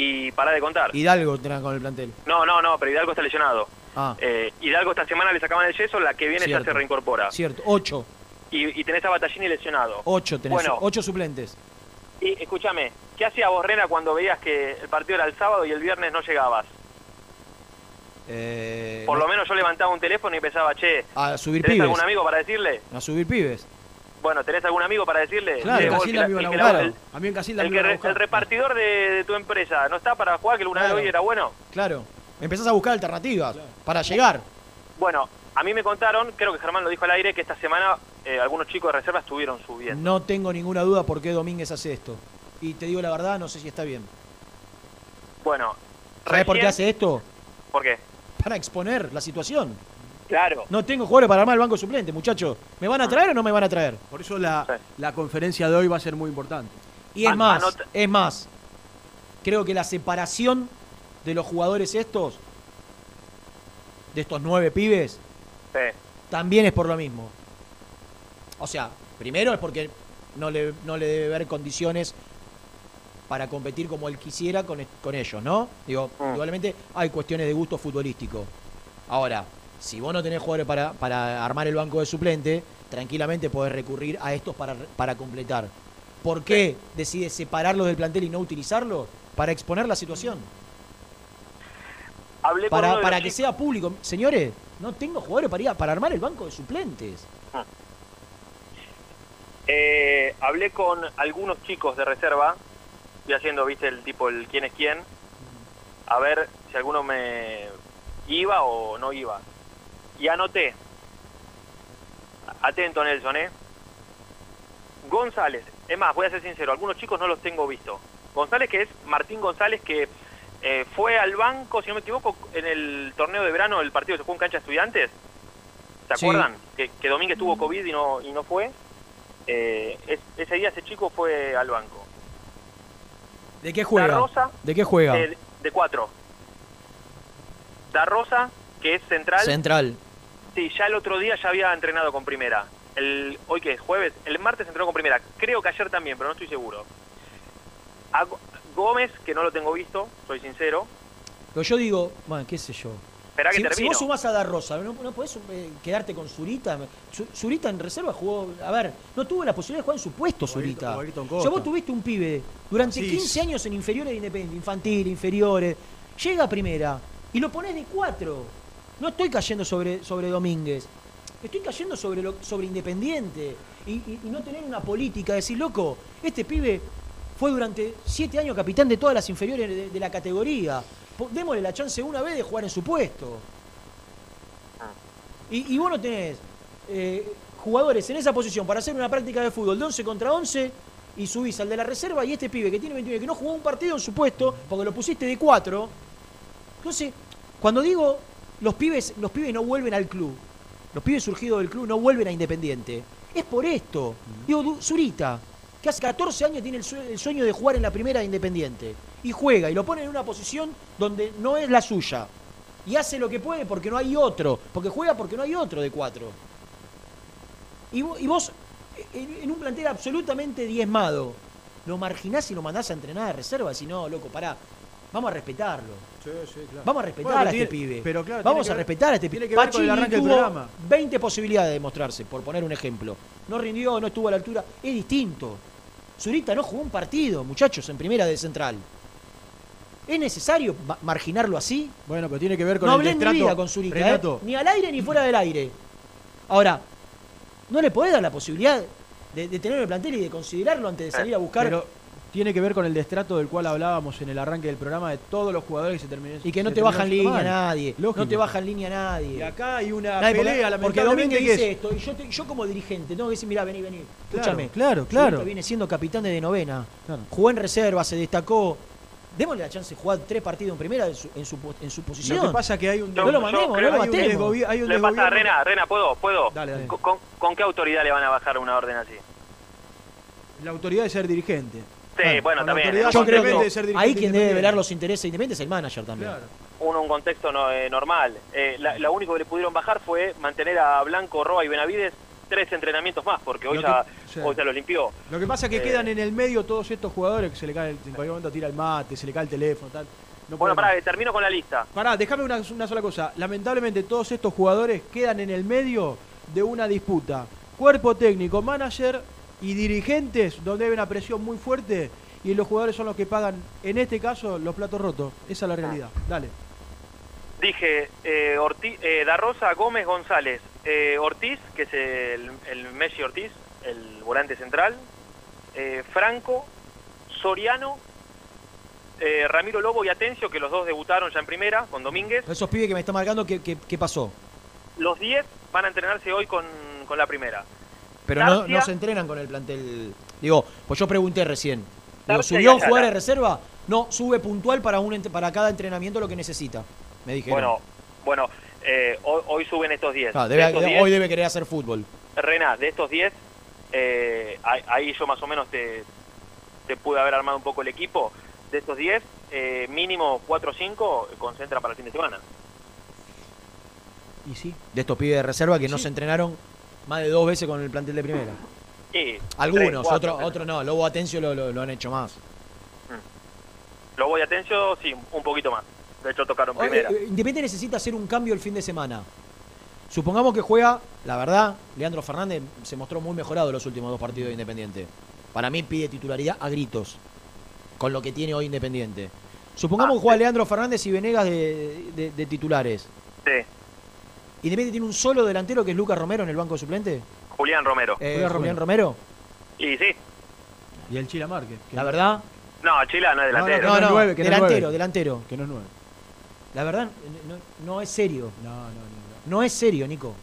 Y para de contar. Hidalgo tendrán con el plantel. No, no, no, pero Hidalgo está lesionado. Ah, Eh, Hidalgo esta semana le sacaban el yeso, la que viene Cierto. ya se reincorpora. cierto. 8. Y, y tenés a Batallini lesionado. 8 tenés. Bueno. 8 suplentes. Y escúchame, ¿qué hacía vos, Rena, cuando veías que el partido era el sábado y el viernes no llegabas? Eh, Por lo menos yo levantaba un teléfono y pensaba, che, a subir ¿tenés pibes. algún amigo para decirle? A subir pibes. Bueno, ¿tenés algún amigo para decirle? Claro, en Casilda me iban a buscar. el- A mí en Casilda el, me iban a re- buscar. el repartidor de, de tu empresa, ¿no está para jugar que una vez Claro. hoy era bueno? Claro. Empezás a buscar alternativas para llegar. Bueno, a mí me contaron, creo que Germán lo dijo al aire, que esta semana eh, algunos chicos de reserva estuvieron subiendo. No tengo ninguna duda por qué Domínguez hace esto. Y te digo la verdad, no sé si está bien. Bueno, ¿Sabes por qué hace esto? ¿Por qué? Para exponer la situación. Claro. No tengo jugadores para armar el banco suplente, muchachos. ¿Me van a traer o no me van a traer? Por eso la, la conferencia de hoy va a ser muy importante. Y es más, es más, creo que la separación de los jugadores estos, de estos nueve pibes, Sí. también es por lo mismo. O sea, primero es porque no le, no le debe ver condiciones para competir como él quisiera con, con ellos, ¿no? Digo, igualmente hay cuestiones de gusto futbolístico. Ahora, si vos no tenés jugadores para, para armar el banco de suplente, tranquilamente podés recurrir a estos para, para completar. ¿Por qué decides separarlos del plantel y no utilizarlos? Para exponer la situación. Hablé Para, para que chicos- sea público. Señores, no tengo jugadores para, ir a- para armar el banco de suplentes. Eh, hablé con algunos chicos de reserva, estoy haciendo, viste, el tipo, el quién es quién, a ver si alguno me iba o no iba. Y anoté, atento Nelson, ¿eh? González, es más, voy a ser sincero, algunos chicos no los tengo visto. González, que es Martín González, que eh, fue al banco, si no me equivoco, en el torneo de verano, el partido que se jugó en cancha de estudiantes. ¿Se Sí. acuerdan? Que, que Domínguez tuvo COVID y no, y no fue. Eh, es- ese día ese chico fue al banco. ¿De qué juega? Da Rosa, ¿De qué juega? De, de cuatro. Da Rosa, que es central. Central. Sí, ya el otro día ya había entrenado con primera. El, ¿Hoy que es? ¿Jueves? El martes entrenó con primera. Creo que ayer también, pero no estoy seguro. A Gómez, que no lo tengo visto, soy sincero. Pero yo digo, bueno, qué sé yo. Que si, si vos sumás a Dar Rosa, ¿no, no podés eh, quedarte con Zurita? Zu- Zurita en reserva jugó, a ver, no tuvo la posibilidad de jugar en su puesto, Zurita. o O sea, vos tuviste un pibe durante Sí. 15 años en inferiores de Independiente, infantil, inferiores, llega a primera y lo ponés de cuatro. No estoy cayendo sobre, sobre Domínguez, estoy cayendo sobre, lo, sobre Independiente y, y- y no tener una política, decir, loco, este pibe fue durante siete años capitán de todas las inferiores de, de la categoría. Démosle la chance una vez de jugar en su puesto. Y, y vos no tenés eh, jugadores en esa posición para hacer una práctica de fútbol de 11 contra 11 y subís al de la reserva y este pibe que tiene 21 que no jugó un partido en su puesto porque lo pusiste de 4. Entonces, cuando digo los pibes, los pibes no vuelven al club, los pibes surgidos del club no vuelven a Independiente, es por esto. Digo, Zurita, que hace 14 años tiene el sue- el sueño de jugar en la primera de Independiente y juega y lo pone en una posición donde no es la suya. Y hace lo que puede porque no hay otro. Porque juega porque no hay otro de cuatro. Y vos, y vos en, en un plantel absolutamente diezmado, lo marginás y lo mandás a entrenar de reserva. Si no, loco, pará. Vamos a respetarlo. Vamos a respetar Bueno, a este tiene- pibe. pero claro, Vamos a ver- respetar a este pibe. del tuvo programa. 20 posibilidades de mostrarse, por poner un ejemplo. No rindió, no estuvo a la altura. Es distinto. Zurita no jugó un partido, muchachos, en primera de central. ¿Es necesario ma- marginarlo así? Bueno, pero tiene que ver con no el destrato. vida con Zurita, ¿eh? Ni al aire ni fuera del aire. Ahora, ¿no le podés dar la posibilidad de, de tener el plantel y de considerarlo antes de salir a buscar? Pero tiene que ver con el destrato del cual hablábamos en el arranque del programa de todos los jugadores que se terminan y que no te baja en terminan línea mal. nadie. Lógico. No te baja en línea nadie. Y acá hay una Nadie, porque- pelea, porque lamentablemente, Domínguez que dice es- esto y yo, te- yo como dirigente tengo que decir, mirá, vení, vení. Claro, Escúchame. claro, claro. Viene siendo capitán de novena. Jugó en reserva, se destacó. Démosle la chance de jugar tres partidos en primera en su, en su, po- en su posición. Lo que pasa es que hay un- No lo mandemos, no lo que hay un matemos. hay un Le pasa a Rena, Rena, ¿puedo? ¿Puedo? Dale, dale. ¿Con, con- con qué autoridad le van a bajar una orden así? La autoridad de ser dirigente. Sí, bueno, también. Yo creo simplemente que de ser ahí quien debe velar los intereses independientes es el manager también. uno un contexto no, eh, normal. Eh, la- lo único que le pudieron bajar fue mantener a Blanco, Roa y Benavides tres entrenamientos más, porque hoy, Lo ya, sí. hoy ya los limpió. Lo que pasa es que Eh, quedan en el medio todos estos jugadores que se le cae, el- en cualquier momento tira el mate, se le cae el teléfono, tal. No Bueno, pará, más. termino con la lista. Pará, déjame una, una sola cosa. Lamentablemente todos estos jugadores quedan en el medio de una disputa. Cuerpo técnico, manager y dirigentes donde hay una presión muy fuerte y los jugadores son los que pagan, en este caso, los platos rotos. Esa es la realidad. Dale. Dije eh, Ortiz, eh, Da Rosa, Gómez, González, eh, Ortiz, que es el, el Messi Ortiz, el volante central, eh, Franco, Soriano, eh, Ramiro Lobo y Atencio, que los dos debutaron ya en primera con Domínguez. Esos pibes que me están marcando, ¿qué, qué, qué pasó? Los 10 van a entrenarse hoy con, con la primera. Pero no, se entrenan con el plantel. Digo, pues yo pregunté recién. Digo, ¿subió un jugador de reserva? No, sube puntual para, un, para cada entrenamiento lo que necesita. Me dijeron. Bueno, bueno eh, hoy, hoy suben estos 10. Ah, De debe- estos 10, hoy debe querer hacer fútbol. Rená, de estos 10, eh, ahí- ahí yo más o menos te, te pude haber armado un poco el equipo. De estos 10, eh, mínimo 4 o 5 concentra para el fin de semana. Y sí. De estos pibes de reserva que no se entrenaron más de dos veces con el plantel de primera. Y Algunos, otros otros no. Lobo Atencio lo, lo- lo han hecho más. Lo voy a Atencio, sí, un poquito más. De hecho, tocaron Oye, primera. eh, Independiente necesita hacer un cambio el fin de semana. Supongamos que juega, la verdad, Leandro Fernández se mostró muy mejorado los últimos dos partidos de Independiente. Para mí pide titularidad a gritos, con lo que tiene hoy Independiente. Supongamos que juega Leandro Fernández y Venegas de, de- de titulares. Sí, ¿Independiente tiene un solo delantero que es Lucas Romero en el banco de suplente? Julián Romero. Eh, Julián Romero. Y sí. Y el Chila Márquez. que- La verdad, No, Chila no es delantero. no, no, que no es delantero, nueve. delantero. Que no es nueve. La verdad, no, no es serio. No, no, no. No es serio, Nico.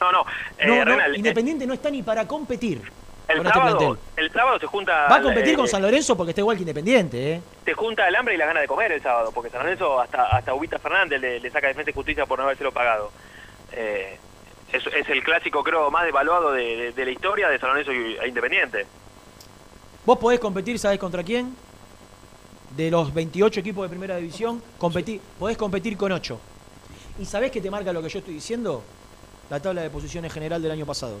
No, no. Eh, No, no, Renal, eh, Independiente no está ni para competir. El, con sábado, el sábado se junta... Va a competir eh, con San Lorenzo porque está igual que Independiente, ¿eh? Se junta el hambre y las ganas de comer el sábado, porque San Lorenzo hasta, hasta Ubita Fernández le, le saca defensa y justicia por no habérselo pagado. Eh, es, es el clásico, creo, más devaluado de, de- de la historia de San Lorenzo e Independiente. Vos podés competir, ¿sabés contra quién? De los 28 equipos de primera división, competí- podés competir con 8. ¿Y sabés qué te marca lo que yo estoy diciendo? La tabla de posiciones general del año pasado.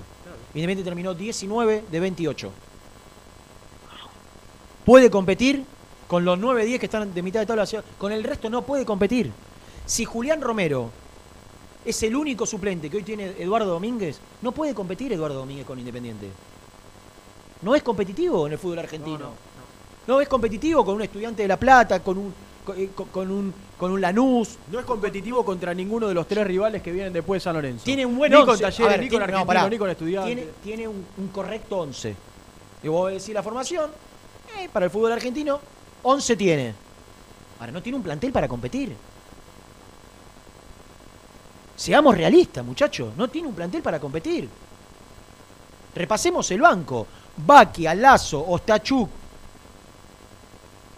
Independiente terminó 19 de 28. Puede competir con los 9-10 que están de mitad de tabla. Con el resto no puede competir. Si Julián Romero es el único suplente que hoy tiene Eduardo Domínguez, no puede competir Eduardo Domínguez con Independiente. No es competitivo en el fútbol argentino. No, es competitivo con un estudiante de La Plata, con un, con, eh, con- con un, con un Lanús. No es competitivo contra ninguno de los tres rivales que vienen después de San Lorenzo. Tiene un buen Ni con once. Talleres, A ver, ni tiene- con no, Argentino, pará. ni con Estudiantes. Tiene, tiene un, un correcto 11. Y vos decís la formación, eh, para el fútbol argentino, 11 tiene. Ahora, no tiene un plantel para competir. Seamos realistas, muchachos. No tiene un plantel para competir. Repasemos el banco. Baki, Alazo, Ostachuk,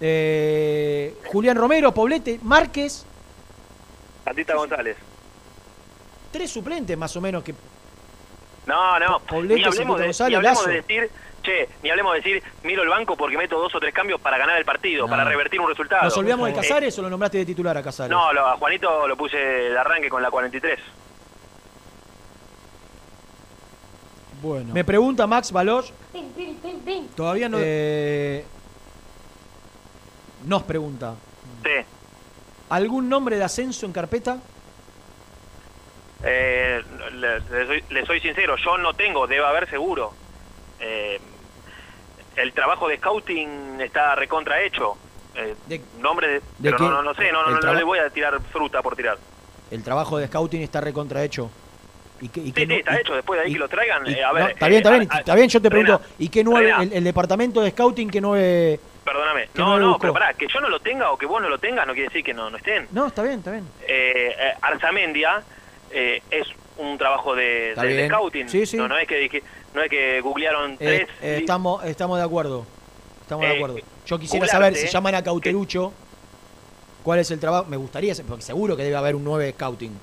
eh, Julián Romero, Poblete, Márquez. Santita González. Tres suplentes más o menos que No, no. Poblete, ni hablemos, de, González, ni hablemos de decir, che, ni hablemos de decir, miro el banco porque meto dos o tres cambios para ganar el partido, No. para revertir un resultado. ¿Nos olvidamos de Eh, Casares o lo nombraste de titular a Casares? No, lo- a Juanito lo puse de arranque con la 43. Bueno. Me pregunta Max Baloch. Todavía no. eh, nos pregunta. Sí. ¿Algún nombre de ascenso en carpeta? Eh, le, le soy, le soy sincero, yo no tengo, debe haber seguro. Eh, el trabajo de scouting está recontra hecho. Eh, nombre de, pero qué? no, no, no sé, no, no, no le voy a tirar fruta por tirar. El trabajo de scouting está recontrahecho. ¿Y qué, y qué Sí, sí, no- está y- hecho, después de ahí y- que lo traigan. eh, a no, ver, está bien, está bien, a- está bien. Yo te pregunto, ¿y qué nueve, el, el departamento de scouting que nueve? Perdóname, no, no no, pero pará, que yo no lo tenga o que vos no lo tengas no quiere decir que no, no estén. No, está bien, está bien. Eh, eh, Arzamendia eh, es un trabajo de, de- de scouting. Sí, sí. No, no es que, que- no es que googlearon Eh, tres. estamos, estamos de acuerdo. Estamos de acuerdo. Yo quisiera saber si llaman a Cauterucho. ¿Cuál es el trabajo? Me gustaría, porque seguro que debe haber un 9 scouting.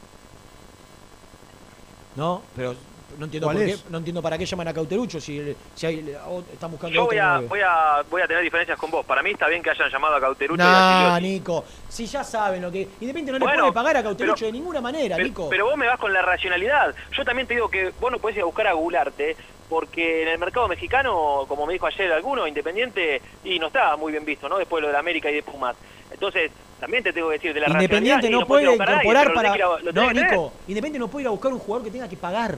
¿No? Pero no entiendo, no entiendo para qué llaman a Cauterucho si, si hay, están buscando Yo otro voy a, 9. voy, a, voy a tener diferencias con vos. Para mí está bien que hayan llamado a Cauterucho y No, a. Nico. Si ya saben lo que. Independiente no le Bueno, puede pagar a Cauterucho pero- de ninguna manera, Pero, Nico. pero vos me vas con la racionalidad. Yo también te digo que vos no podés ir a buscar a googlearte porque en el mercado mexicano, como me dijo ayer alguno, Independiente, y no estaba muy bien visto, ¿no? Después de lo de América y de Pumas. Entonces, también te tengo que decir de la Independiente y no puede nadie, incorporar lo para. No, Nico. Independiente no puede ir a buscar un jugador que tenga que pagar.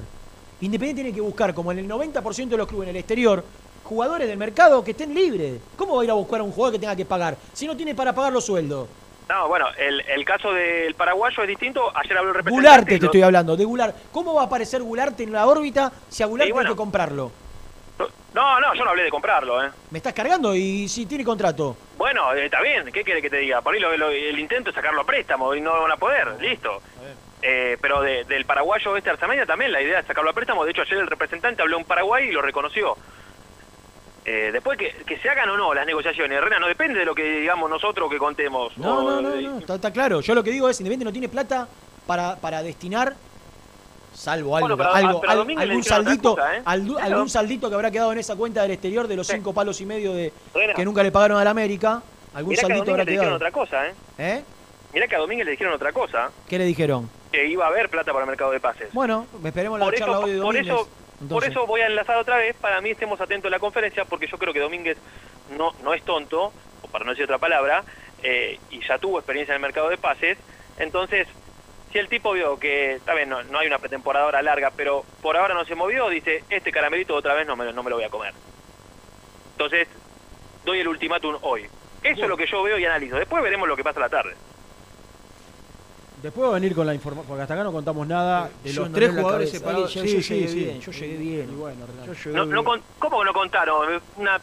Independiente tiene que buscar, como en el 90% de los clubes en el exterior, jugadores del mercado que estén libres. ¿Cómo va a ir a buscar a un jugador que tenga que pagar? Si no tiene para pagar los sueldos. No, bueno, el, el caso del paraguayo es distinto. Ayer habló el representante. Gularte te estoy hablando, de Gular. ¿Cómo va a aparecer Gularte en la órbita si a Gularte bueno. hay que comprarlo? No, no, yo no hablé de comprarlo, ¿eh? Me estás cargando y si tiene contrato. Bueno, eh, está bien, ¿qué quiere que te diga? Por ahí lo- lo- el intento es sacarlo a préstamo y no van a poder, listo. Eh, pero de- del paraguayo este Arzamendia también la idea es sacarlo a préstamo. De hecho, ayer el representante habló en Paraguay y lo reconoció. Eh, después que, que se hagan o no las negociaciones, Rena, no depende de lo que digamos nosotros que contemos. No, no, no, eh, no, está, está claro. Yo lo que digo es, Independiente no tiene plata para, para destinar, salvo algo, Bueno, pero algo pero a al- algún saldito, cosa, ¿eh? Claro. algún saldito que habrá quedado en esa cuenta del exterior de los cinco palos y medio de que nunca le pagaron a la América. Algún Mirá que saldito habrá le dijeron quedado. otra cosa, ¿eh? ¿Eh? Mirá que a Domínguez le dijeron otra cosa, ¿Qué le dijeron? Que iba a haber plata para el mercado de pases. Bueno, esperemos la por charla eso, hoy de por eso, por eso voy a enlazar otra vez, para mí estemos atentos a la conferencia, porque yo creo que Domínguez no, no es tonto, o para no decir otra palabra, eh, y ya tuvo experiencia en el mercado de pases, entonces, si el tipo vio que, está bien, no, no hay una pretemporada ahora larga, pero por ahora no se movió, dice, este caramelito otra vez no me, no me lo voy a comer. Entonces, doy el ultimátum hoy. Eso es lo que yo veo y analizo. Después veremos lo que pasa a la tarde. Después va a venir con la información, porque hasta acá no contamos nada de Yo los tres jugadores separados. Yo- yo llegué bien, yo llegué bien. Y bueno. Yo llegué No, no con- ¿Cómo que no contaron? Una,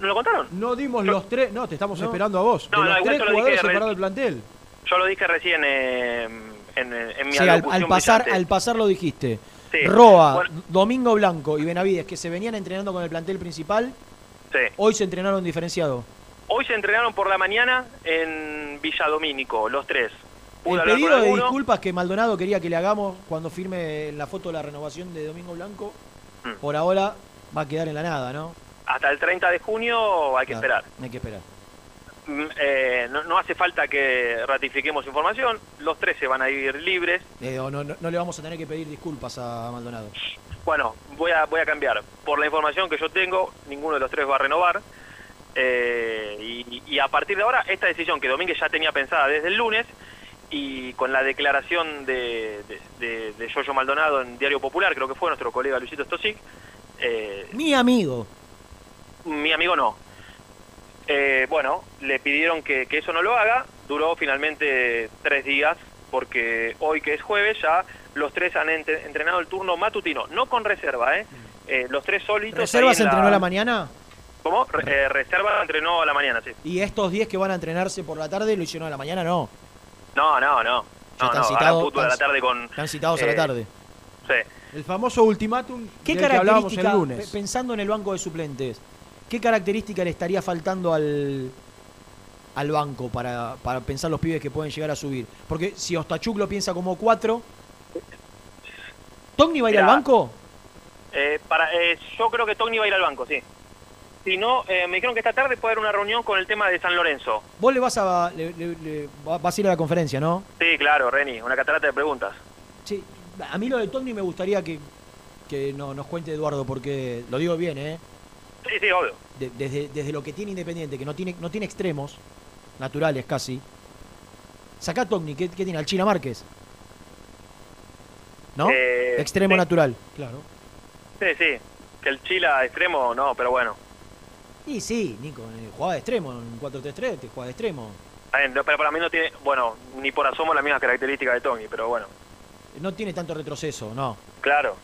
¿No lo contaron? No dimos los tres, no, te estamos No. esperando a vos. No, de los igual tres jugadores re- separados del plantel. Yo lo dije recién eh, en, en mi Sí, al, pasar, brillante. al pasar lo dijiste. Sí. Roa, Bueno. Domingo Blanco y Benavides, que se venían entrenando con el plantel principal, Sí. hoy se entrenaron diferenciado. Hoy se entrenaron por la mañana en Villa Domínico, los tres. El pedido de disculpas que Maldonado quería que le hagamos cuando firme la foto de la renovación de Domingo Blanco, Mm. por ahora va a quedar en la nada, ¿no? Hasta el 30 de junio hay que Claro, esperar. Hay que esperar. Mm, eh, no, no hace falta que ratifiquemos información. Los tres se van a ir libres. Eh, no, no- no le vamos a tener que pedir disculpas a Maldonado. Bueno, voy a, voy a cambiar. Por la información que yo tengo, ninguno de los tres va a renovar. Eh, y, y a partir de ahora, esta decisión que Domínguez ya tenía pensada desde el lunes y con la declaración de, de, de, Yoyo Maldonado en Diario Popular, creo que fue nuestro colega Luisito Stosic, eh, Mi amigo. mi amigo no. Eh, bueno, le pidieron que, que eso no lo haga, duró finalmente tres días, porque hoy que es jueves ya los tres han ent- entrenado el turno matutino, no con reserva, ¿eh? Eh, los tres solitos. ¿Reserva se en entrenó a la mañana? ¿Cómo? Eh, reserva entrenó a la mañana, sí. Y estos 10 que van a entrenarse por la tarde lo hicieron a la mañana, no. No, no, no. Ya No, están no, citados, fútbol a la están- tarde con... Están citados a la eh, tarde. Sí. El famoso ultimátum ¿Qué del que hablábamos característica, el lunes. pe- pensando en el banco de suplentes, qué característica le estaría faltando al, al banco para, para pensar los pibes que pueden llegar a subir? Porque si Ostachuk lo piensa como cuatro, ¿Togni va a ir al banco? Eh, para, eh, yo creo que Togni va a ir al banco, sí. Si no, eh, me dijeron que esta tarde puede haber una reunión con el tema de San Lorenzo. Vos le vas a, le- le- le- va- vas a ir a la conferencia, ¿no? Sí, claro, Reni, una catarata de preguntas. Sí, a mí lo de Togni me gustaría que, que no, nos cuente Eduardo, porque lo digo bien, ¿eh? Sí, sí, obvio. De- desde, desde lo que tiene Independiente, que no tiene, no tiene extremos, naturales casi. Sacá Togni, ¿qué, qué tiene? Al China Márquez. ¿No? Eh, Extremo sí. natural. Claro. Sí, sí. Que el Chila extremo, no, pero bueno. Y sí, Nico, eh, jugaba de extremo, en 4-3-3 te juega de extremo. No, Pero para mí no tiene, bueno, ni por asomo las mismas características de Togni, pero bueno. No tiene tanto retroceso, no. Claro,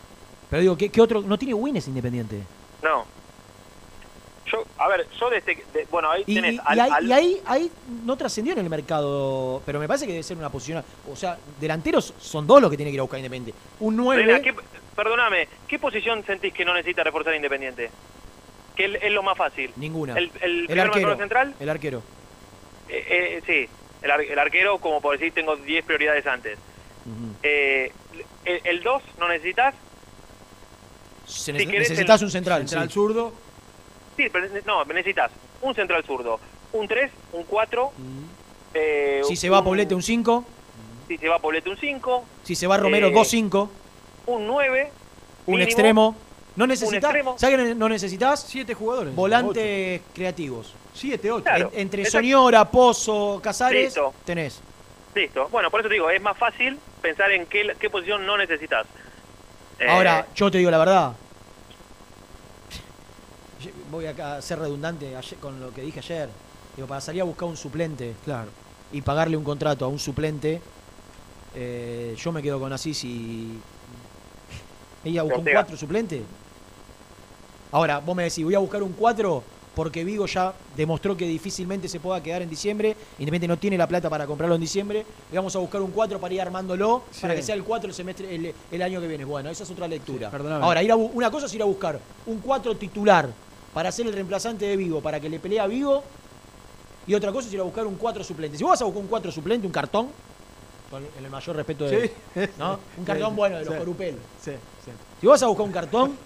Pero digo, ¿qué, qué otro? No tiene wins Independiente. no. Yo, a ver, yo desde, de- bueno, ahí Y, tenés y- al- y ahí, al- y ahí, ahí no trascendió en el mercado, pero me parece que debe ser una posición. O sea, delanteros son dos los que tiene que ir a buscar Independiente. Un 9. Reina, ¿qué- perdóname, ¿qué posición sentís que no necesita reforzar Independiente? Que es, es lo más fácil. Ninguna. El, el, El arquero. central, El arquero. eh, eh, sí. El, ar- el arquero, como por decir, tengo 10 prioridades antes. Eh, el 2 no necesitas. Se Si nece- querés necesitas un central. Central sí. zurdo. Sí, pero ne- no, necesitas un central zurdo, un 3, un 4. eh, Si se va a Poblete, un 5. Si se va a Poblete, un 5. Si se va Romero, Eh, 2-5. Un 9. Un mínimo. extremo. No necesitas. ¿Sabes qué no necesitas? Siete jugadores. Volantes creativos. 7, 8. Claro. En- entre Exacto. Soñora, Pozo, Casares, Listo. tenés. Listo. Bueno, por eso te digo, es más fácil pensar en qué, qué posición no necesitas. Eh, Ahora, yo te digo la verdad. Voy a ser redundante ayer- con lo que dije ayer. Digo, para salir a buscar un suplente. Claro. y pagarle un contrato a un suplente, eh, yo me quedo con Asís y. [laughs] ¿Ella buscó un. 4 suplente? Ahora, vos me decís, voy a buscar un 4 porque Vigo ya demostró que difícilmente se pueda quedar en diciembre. Independiente no tiene la plata para comprarlo en diciembre. Vamos a buscar un 4 para ir armándolo, Sí. para que sea el 4 el semestre el, el año que viene. Bueno, esa es otra lectura. perdóname. Ahora, ir a bu- una cosa es ir a buscar un 4 titular para ser el reemplazante de Vigo, para que le pelee a Vigo. Y otra cosa es ir a buscar un 4 suplente. Si vos vas a buscar un 4 suplente, un cartón, con el mayor respeto de. Sí. ¿no? Un cartón Sí, bueno de los sí. Corupel. Sí, sí. Si vas a buscar un cartón,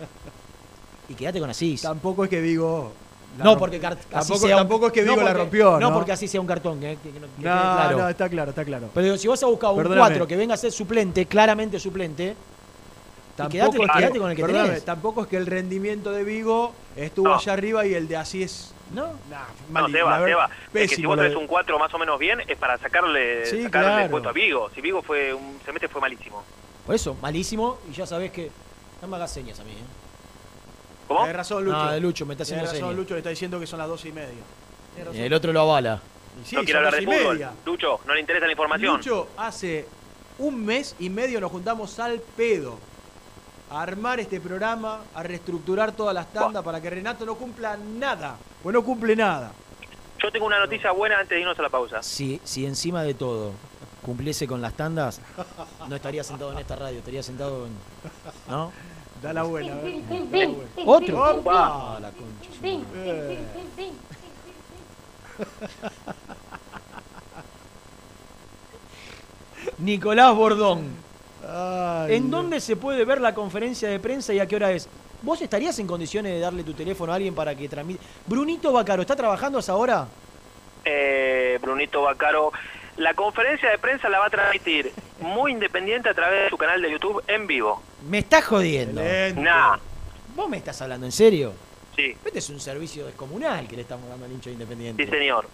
y quédate con Asís. Tampoco es que Vigo. la No, porque tampoco, sea un- tampoco es que no Vigo la porque- rompió. No, No porque así sea un cartón. que- que- que no- que No, quede claro. no, está claro, está claro. Pero digo, si vas a buscar un Perdóname. 4 que venga a ser suplente, claramente suplente, y quédate, es que- quédate con el que perdóname, tenés. Tampoco es que el rendimiento de Vigo estuvo No. allá arriba y el de así es. No, No, Seba, Seba, es que si vos tenés un 4 más o menos bien, es para sacarle, Sí, sacarle claro. el puesto a Vigo. Si Vigo fue un semestre fue malísimo. Por eso, malísimo, y ya sabés que. No me hagas señas a mí, ¿eh? ¿Cómo? Tenés razón, Lucho. No, de Lucho, me está haciendo razón, señas. Lucho le está diciendo que son las doce y media. Tenés razón. El otro lo avala. Y sí, no quiere son hablar de fútbol. media. Lucho, no le interesa la información. Lucho, hace un mes y medio nos juntamos al pedo a armar este programa, a reestructurar todas las tandas para que Renato no cumpla nada. Pues no cumple nada. Yo tengo una noticia buena antes de irnos a la pausa. Si, si encima de todo cumpliese con las tandas, no estaría sentado en esta radio, estaría sentado en. ¿No? Da la buena. Pin, pin, pin, ¿Otro? Opa, la concha. pin, Eh. pin, pin, pin, Nicolás Bordón. Ay, ¿En no. dónde se puede ver la conferencia de prensa y a qué hora es? ¿Vos estarías en condiciones de darle tu teléfono a alguien para que transmita? Brunito Bacaro, ¿está trabajando a esa hora? Eh, Brunito Bacaro, la conferencia de prensa la va a transmitir muy independiente a través de su canal de YouTube en vivo. Me estás jodiendo. Excelente. Nah, ¿Vos me estás hablando en serio? sí, Este es un servicio descomunal que le estamos dando al hincha de independiente. sí señor.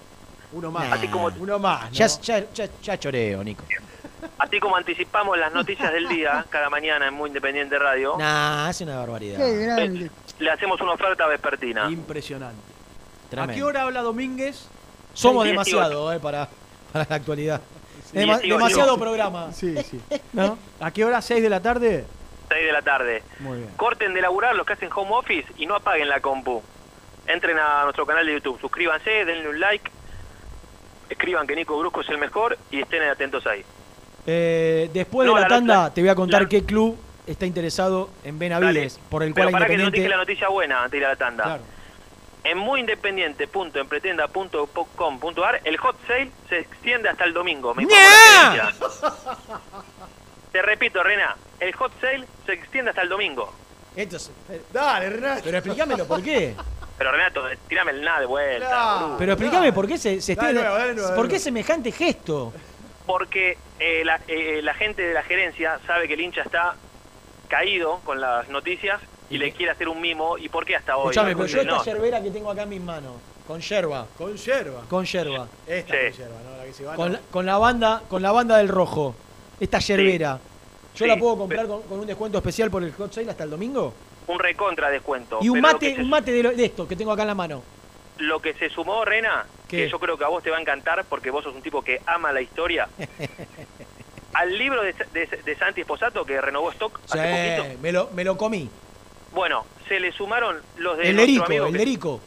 Uno más. Así como- Uno más. ¿no? Ya, ya, ya, ya choreo, Nico. Así como anticipamos las noticias del día [laughs] cada mañana en Muy Independiente Radio, Nah, es una barbaridad. eh, le hacemos una oferta vespertina. Impresionante. ¿A qué hora habla Domínguez? Somos 18. demasiado eh, para, para la actualidad. Dema- 18. demasiado programa. Sí, sí. ¿No? ¿A qué hora? ¿6 de la tarde? 6 de la tarde. Muy bien. Corten de laburar los que hacen home office y no apaguen la compu. Entren a nuestro canal de YouTube, suscríbanse, denle un like, escriban que Nico Brusco es el mejor y estén atentos ahí. Eh, después No, de la la- tanda, la- te voy a contar la- qué club está interesado en Benavides, por el cual Pero para que no dije la noticia buena antes de ir a la tanda. Claro. En muyindependiente.empretenda.com.ar el hot sale se extiende hasta el domingo. Me informó la gerencia. Te repito, Rena, el hot sale se extiende hasta el domingo. Entonces, Dale, Renato. pero explícamelo por qué. Pero Renato, tirame el nada de vuelta. Pero explícame por qué se, se Dale está- nuevo, dale nuevo, dale ¿Por qué semejante gesto? Porque eh, la, eh, la gente de la gerencia sabe que el hincha está caído con las noticias y le quiere hacer un mimo. ¿Y por qué hasta hoy? Escuchame, pero yo No, esta yerbera que tengo acá en mis manos, con yerba, Con yerba. con yerba, Esta Sí. con yerba, ¿no? La que se va. con, no. la- con la banda, con la banda del rojo, esta yerbera, ¿yo Sí, la puedo comprar con, con un descuento especial por el hot sale hasta el domingo? Un recontra descuento. Y un mate, un mate de, lo- de esto que tengo acá en la mano. Lo que se sumó, Rena, ¿Qué? que yo creo que a vos te va a encantar porque vos sos un tipo que ama la historia. [laughs] Al libro de, de, de Santi Esposato que renovó stock Sí, hace poquito. me lo, me lo comí. Bueno, se le sumaron los de El amigo el que- Derico.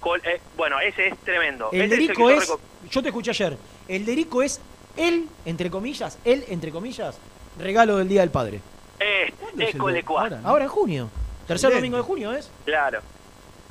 col- eh, bueno, ese es tremendo. El Ese yo es, yo te escuché ayer, el Derico es el, entre comillas, el, entre comillas, regalo del Día del Padre. Eh, ¿Cuándo es el ahora? Ahora en junio. Tercer Excelente. domingo de junio es. Claro.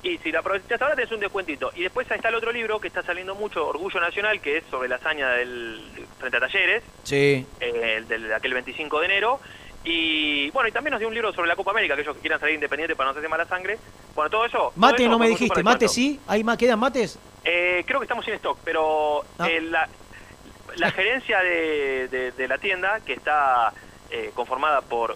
Y si lo aprovechás ahora tenés un descuentito. Y después está el otro libro que está saliendo mucho, Orgullo Nacional, que es sobre la hazaña del frente a Talleres, Sí. eh, el del aquel 25 de enero. Y bueno, y también nos dio un libro sobre la Copa América, aquellos que quieran salir independientes para no hacerse mala sangre. Bueno, todo eso. todo Mate eso no me dijiste, mate sí, ¿hay más, quedan mates? Eh, creo que estamos sin stock, pero Ah. eh, la, la gerencia de, de- de la tienda, que está eh, conformada por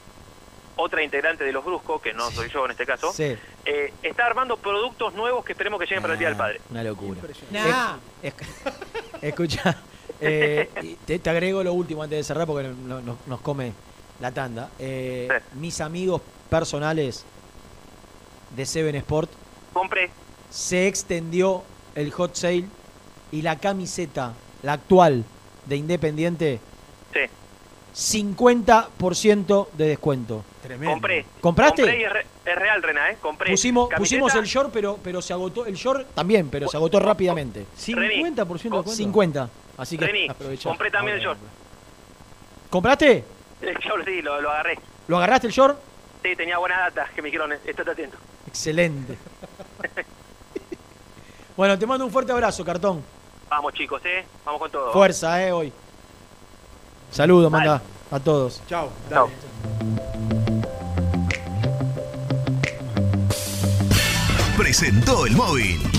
otra integrante de los Bruscos, que no soy yo en este caso, Sí. eh, está armando productos nuevos que esperemos que lleguen para el Día del Padre. Una locura. Impresionante. Nah. Es- [laughs] escucha, eh, te, te agrego lo último antes de cerrar porque no- no- nos come la tanda. Eh, Mis amigos personales de Seven Sport Compré. se extendió el hot sale y la camiseta la actual de Independiente, Sí. 50% de descuento. Compré. ¿Compraste? Compré y es, re- es real, Rena, ¿eh? Compré. Pusimos, Camiseta, pusimos el short, pero, pero se agotó. El short también, pero se agotó rápidamente. Reni, 50% de descuento. 50. Así que Reni, compré también el short. ¿Compraste? [laughs] El short sí, lo, lo agarré. ¿Lo agarraste el short? Sí, tenía buenas datas que me dijeron, estate atento. Excelente. [laughs] bueno, te mando un fuerte abrazo, cartón. Vamos, chicos, ¿eh? Vamos con todo. Fuerza, eh, hoy. Saludos, manda a todos. Chao. Chao. presentó el móvil.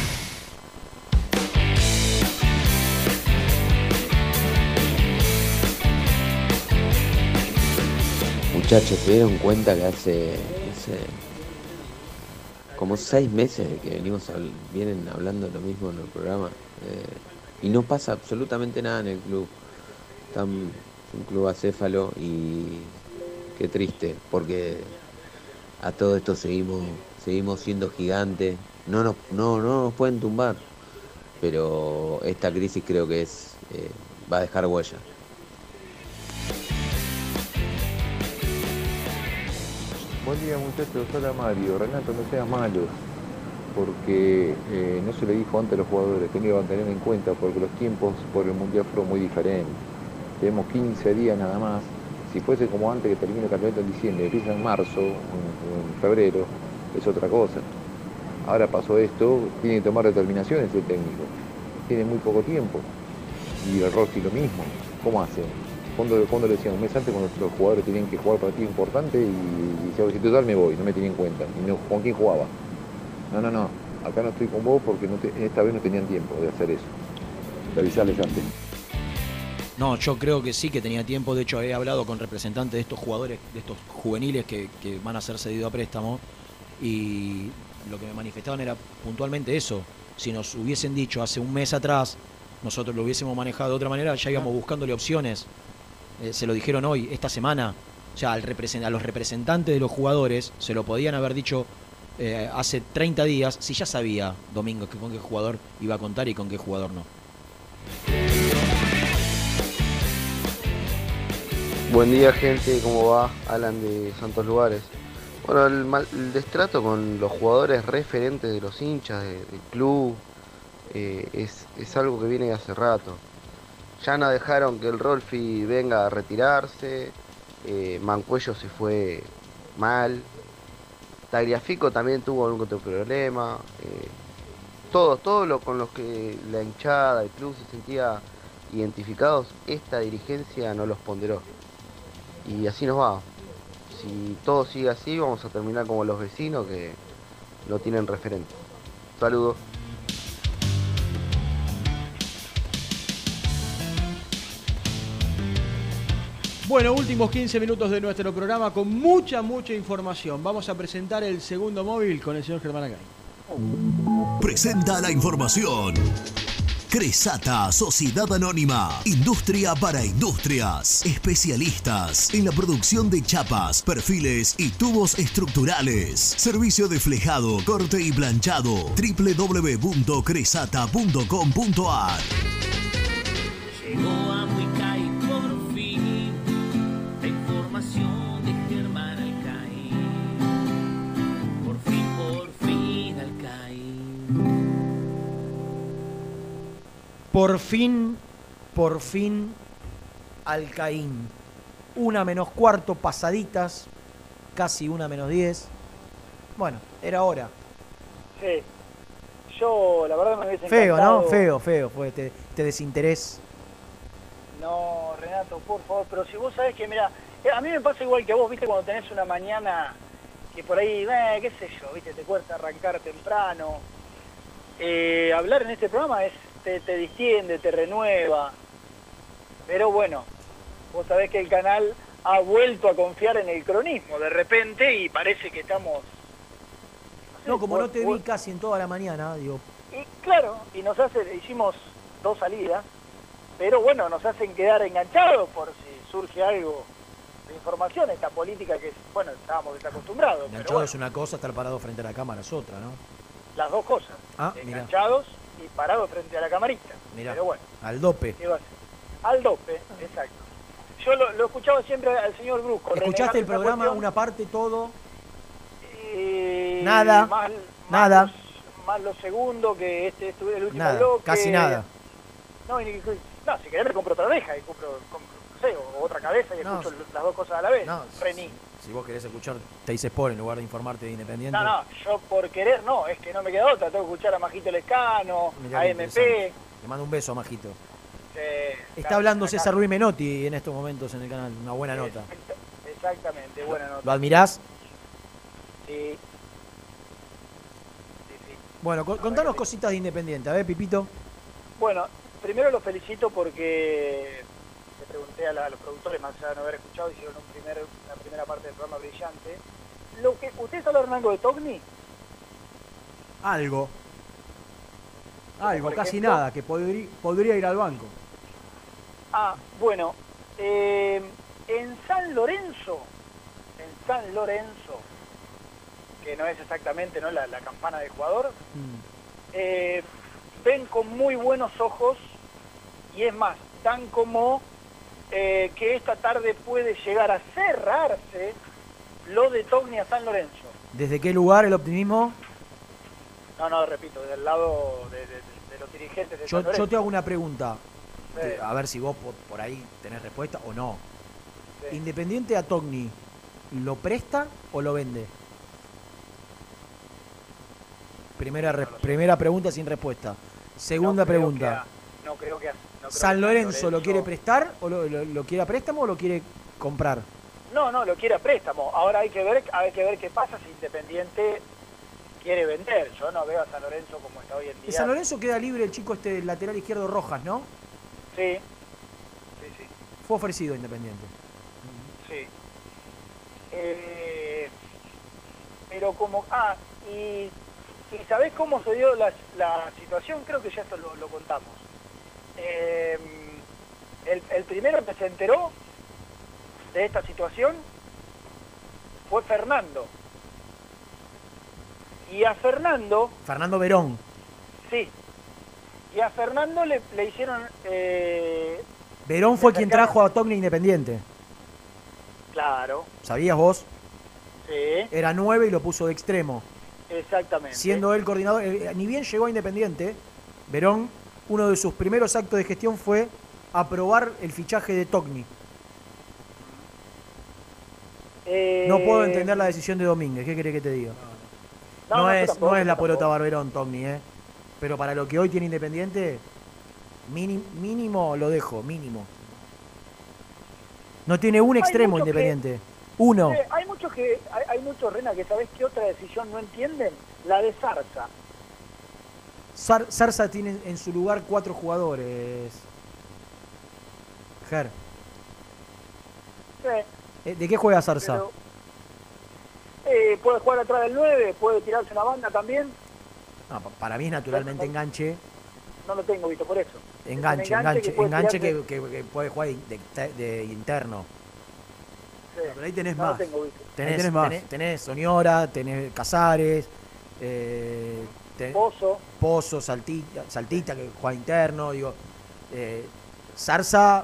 Muchachos, ¿se dieron cuenta que hace, como seis meses que venimos vienen hablando lo mismo en el programa? eh, y no pasa absolutamente nada en el club. Tan, un club acéfalo y qué triste, porque a todo esto seguimos, seguimos siendo gigantes. No nos, no, no nos pueden tumbar, pero esta crisis creo que es eh, va a dejar huella. Buen día muchachos, hola Mario. Renato, no seas malo, porque eh, no se lo dijo antes a los jugadores, que iban a tener en cuenta, porque los tiempos por el Mundial fueron muy diferentes. Tenemos 15 días nada más. Si fuese como antes que termine el campeonato en diciembre, empieza en marzo, en, en febrero, es otra cosa. Ahora pasó esto, tiene que tomar determinaciones el técnico. Tiene muy poco tiempo. Y el Rossi lo mismo. ¿Cómo hace? Cuando, cuando le decían un mes antes cuando los jugadores tenían que jugar partido importante y, y decía, si total me voy, no me tenía en cuenta. Y no, ¿Con quién jugaba? No, no, no. Acá no estoy con vos porque no te- esta vez no tenían tiempo de hacer eso. De avisarles antes. No, yo creo que sí que tenía tiempo. De hecho, he hablado con representantes de estos jugadores, de estos juveniles que, que van a ser cedidos a préstamo. Y lo que me manifestaban era puntualmente eso. Si nos hubiesen dicho hace un mes atrás, nosotros lo hubiésemos manejado de otra manera, ya íbamos buscándole opciones. Eh, se lo dijeron hoy, esta semana. Sea, al represen- a los representantes de los jugadores se lo podían haber dicho eh, hace 30 días si ya sabía Domingo que con qué jugador iba a contar y con qué jugador no. Buen día gente, ¿cómo va? Alan de Santos Lugares. Bueno, el, mal- el destrato con los jugadores referentes de los hinchas de- del club eh, es, es algo que viene de hace rato. Ya no dejaron que el Rolfi venga a retirarse, eh, Mancuello se fue mal, Tagliafico también tuvo algún otro problema, eh, todos, los con los que la hinchada, el club se sentía identificados, esta dirigencia no los ponderó. Y así nos va. Si todo sigue así, vamos a terminar como los vecinos que no tienen referente. Saludos. Bueno, últimos 15 minutos de nuestro programa con mucha, mucha información. Vamos a presentar el segundo móvil con el señor Germán Acay. Presenta la información. Cresata, Sociedad Anónima, Industria para Industrias, especialistas en la producción de chapas, perfiles y tubos estructurales. Servicio de flejado, corte y planchado, www.cresata.com.ar. Llegó a Huicay Por fin, por fin, Alcaín. Una menos cuarto, pasaditas, casi una menos diez. Bueno, era hora. Sí. Yo, la verdad, me hubiese Feo, ¿no? Feo, feo fue este, este desinterés. No, Renato, por favor, pero si vos sabés que, mira, a mí me pasa igual que a vos, viste, cuando tenés una mañana que por ahí, eh, qué sé yo, viste, te cuesta arrancar temprano. Eh, hablar en este programa es te, te distiende, te renueva. Pero bueno, vos sabés que el canal ha vuelto a confiar en el cronismo de repente y parece que estamos... No, como vos- no te vos- vi casi en toda la mañana, digo, Y claro, y nos hace, hicimos dos salidas, pero bueno, nos hacen quedar enganchados por si surge algo de información, esta política que, bueno, estábamos desacostumbrados, pero enganchado bueno, es una cosa, estar parado frente a la cámara es otra, ¿no? las dos cosas, Ah, mira, enganchados y parados frente a la camarita. mira, Pero bueno, al dope. Al dope, exacto. Yo lo, lo escuchaba siempre al señor Brusco. ¿Escuchaste el programa, cuestión, una parte, todo? y Nada, más- nada, Más lo segundo que este, este el último nada, bloque. casi nada. No, y no, si querés me compro otra oreja y compro, compro, no sé, o otra cabeza y No, escucho las dos cosas a la vez. no, Rení. Si vos querés escuchar Teis Sport en lugar de informarte de Independiente. No, no, yo por querer no, es que no me queda otra, tengo que escuchar a Majito Lescano, Mirá a MP. Le mando un beso, Majito. eh, Está claro, hablando acá. César Ruiz Menotti en estos momentos en el canal, una buena nota. Exactamente, buena nota. ¿Lo admirás? Sí. Bueno, co- contanos cositas de Independiente, a ver, Pipito. Bueno, primero los felicito porque pregunté a, la- a los productores, más allá de no haber escuchado, hicieron un primer, una primera parte del programa brillante. Lo que, ¿Ustedes hablaron algo de Togni? Algo. Algo, casi nada, que podrí- podría ir al banco. Ah, bueno, eh, en San Lorenzo, en San Lorenzo, que no es exactamente ¿no? La, la campana del jugador, eh, ven con muy buenos ojos y es más, dan como eh, que esta tarde puede llegar a cerrarse lo de Togni a San Lorenzo. ¿Desde qué lugar el optimismo? No, no, repito, del lado de, de- de los dirigentes de San Yo, Lorenzo. yo te hago una pregunta, Sí. a ver si vos por, por ahí tenés respuesta o no. Sí. Independiente a Togni, ¿lo presta o lo vende? Primera, primera pregunta sin respuesta. Segunda pregunta. a- no creo que a- no ¿San Lorenzo lo quiere prestar o lo, lo- lo quiere a préstamo o lo quiere comprar? No, no, lo quiere a préstamo. Ahora hay que ver, hay que ver qué pasa si Independiente quiere vender. Yo no veo a San Lorenzo como está hoy en De día. San Lorenzo queda libre el chico este lateral izquierdo Rojas, ¿no? Sí, sí, sí, Fue ofrecido a Independiente. sí. Eh, pero como, ah, y, y ¿sabés cómo se dio la, la situación? Creo que ya esto lo, lo contamos. Eh, el, el primero que se enteró de esta situación fue Fernando. Y a Fernando, Fernando Verón. sí. Y a Fernando le, le hicieron. eh, Verón fue quien trajo a Togni Independiente. Claro, ¿Sabías vos? sí, Era 9 y lo puso de extremo. exactamente. Siendo él coordinador, eh, ni bien llegó a Independiente, Verón, uno de sus primeros actos de gestión fue aprobar el fichaje de Togni. Eh, No puedo entender la decisión de Domínguez, ¿qué querés que te diga? No, No, no, yo es, tampoco, no es la pelota. Barberón, Togni, ¿eh? Pero para lo que hoy tiene Independiente, mini- mínimo lo dejo, mínimo. No tiene un extremo que- Independiente. Uno. Hay muchos que, hay, hay muchos, Rena, que sabes qué otra decisión no entienden, la de Zarza. Zar- Zarza tiene en su lugar cuatro jugadores. Ger, Sí, eh, ¿de qué juega Zarza? pero, eh, puede jugar atrás del 9, puede tirarse una banda también. Ah, pa- para mí es naturalmente enganche. No lo tengo visto por eso. Enganche, Es enganche, puede enganche que, tirarse- que- que puede jugar de, de- de interno. Sí, Pero ahí tenés no más. tengo visto. Tenés, tenés más. tenés, tenés Soñora, tenés Casares, eh, te- Pozo. Pozo, Saltita, Saltita que juega interno, digo. Eh, Zarza,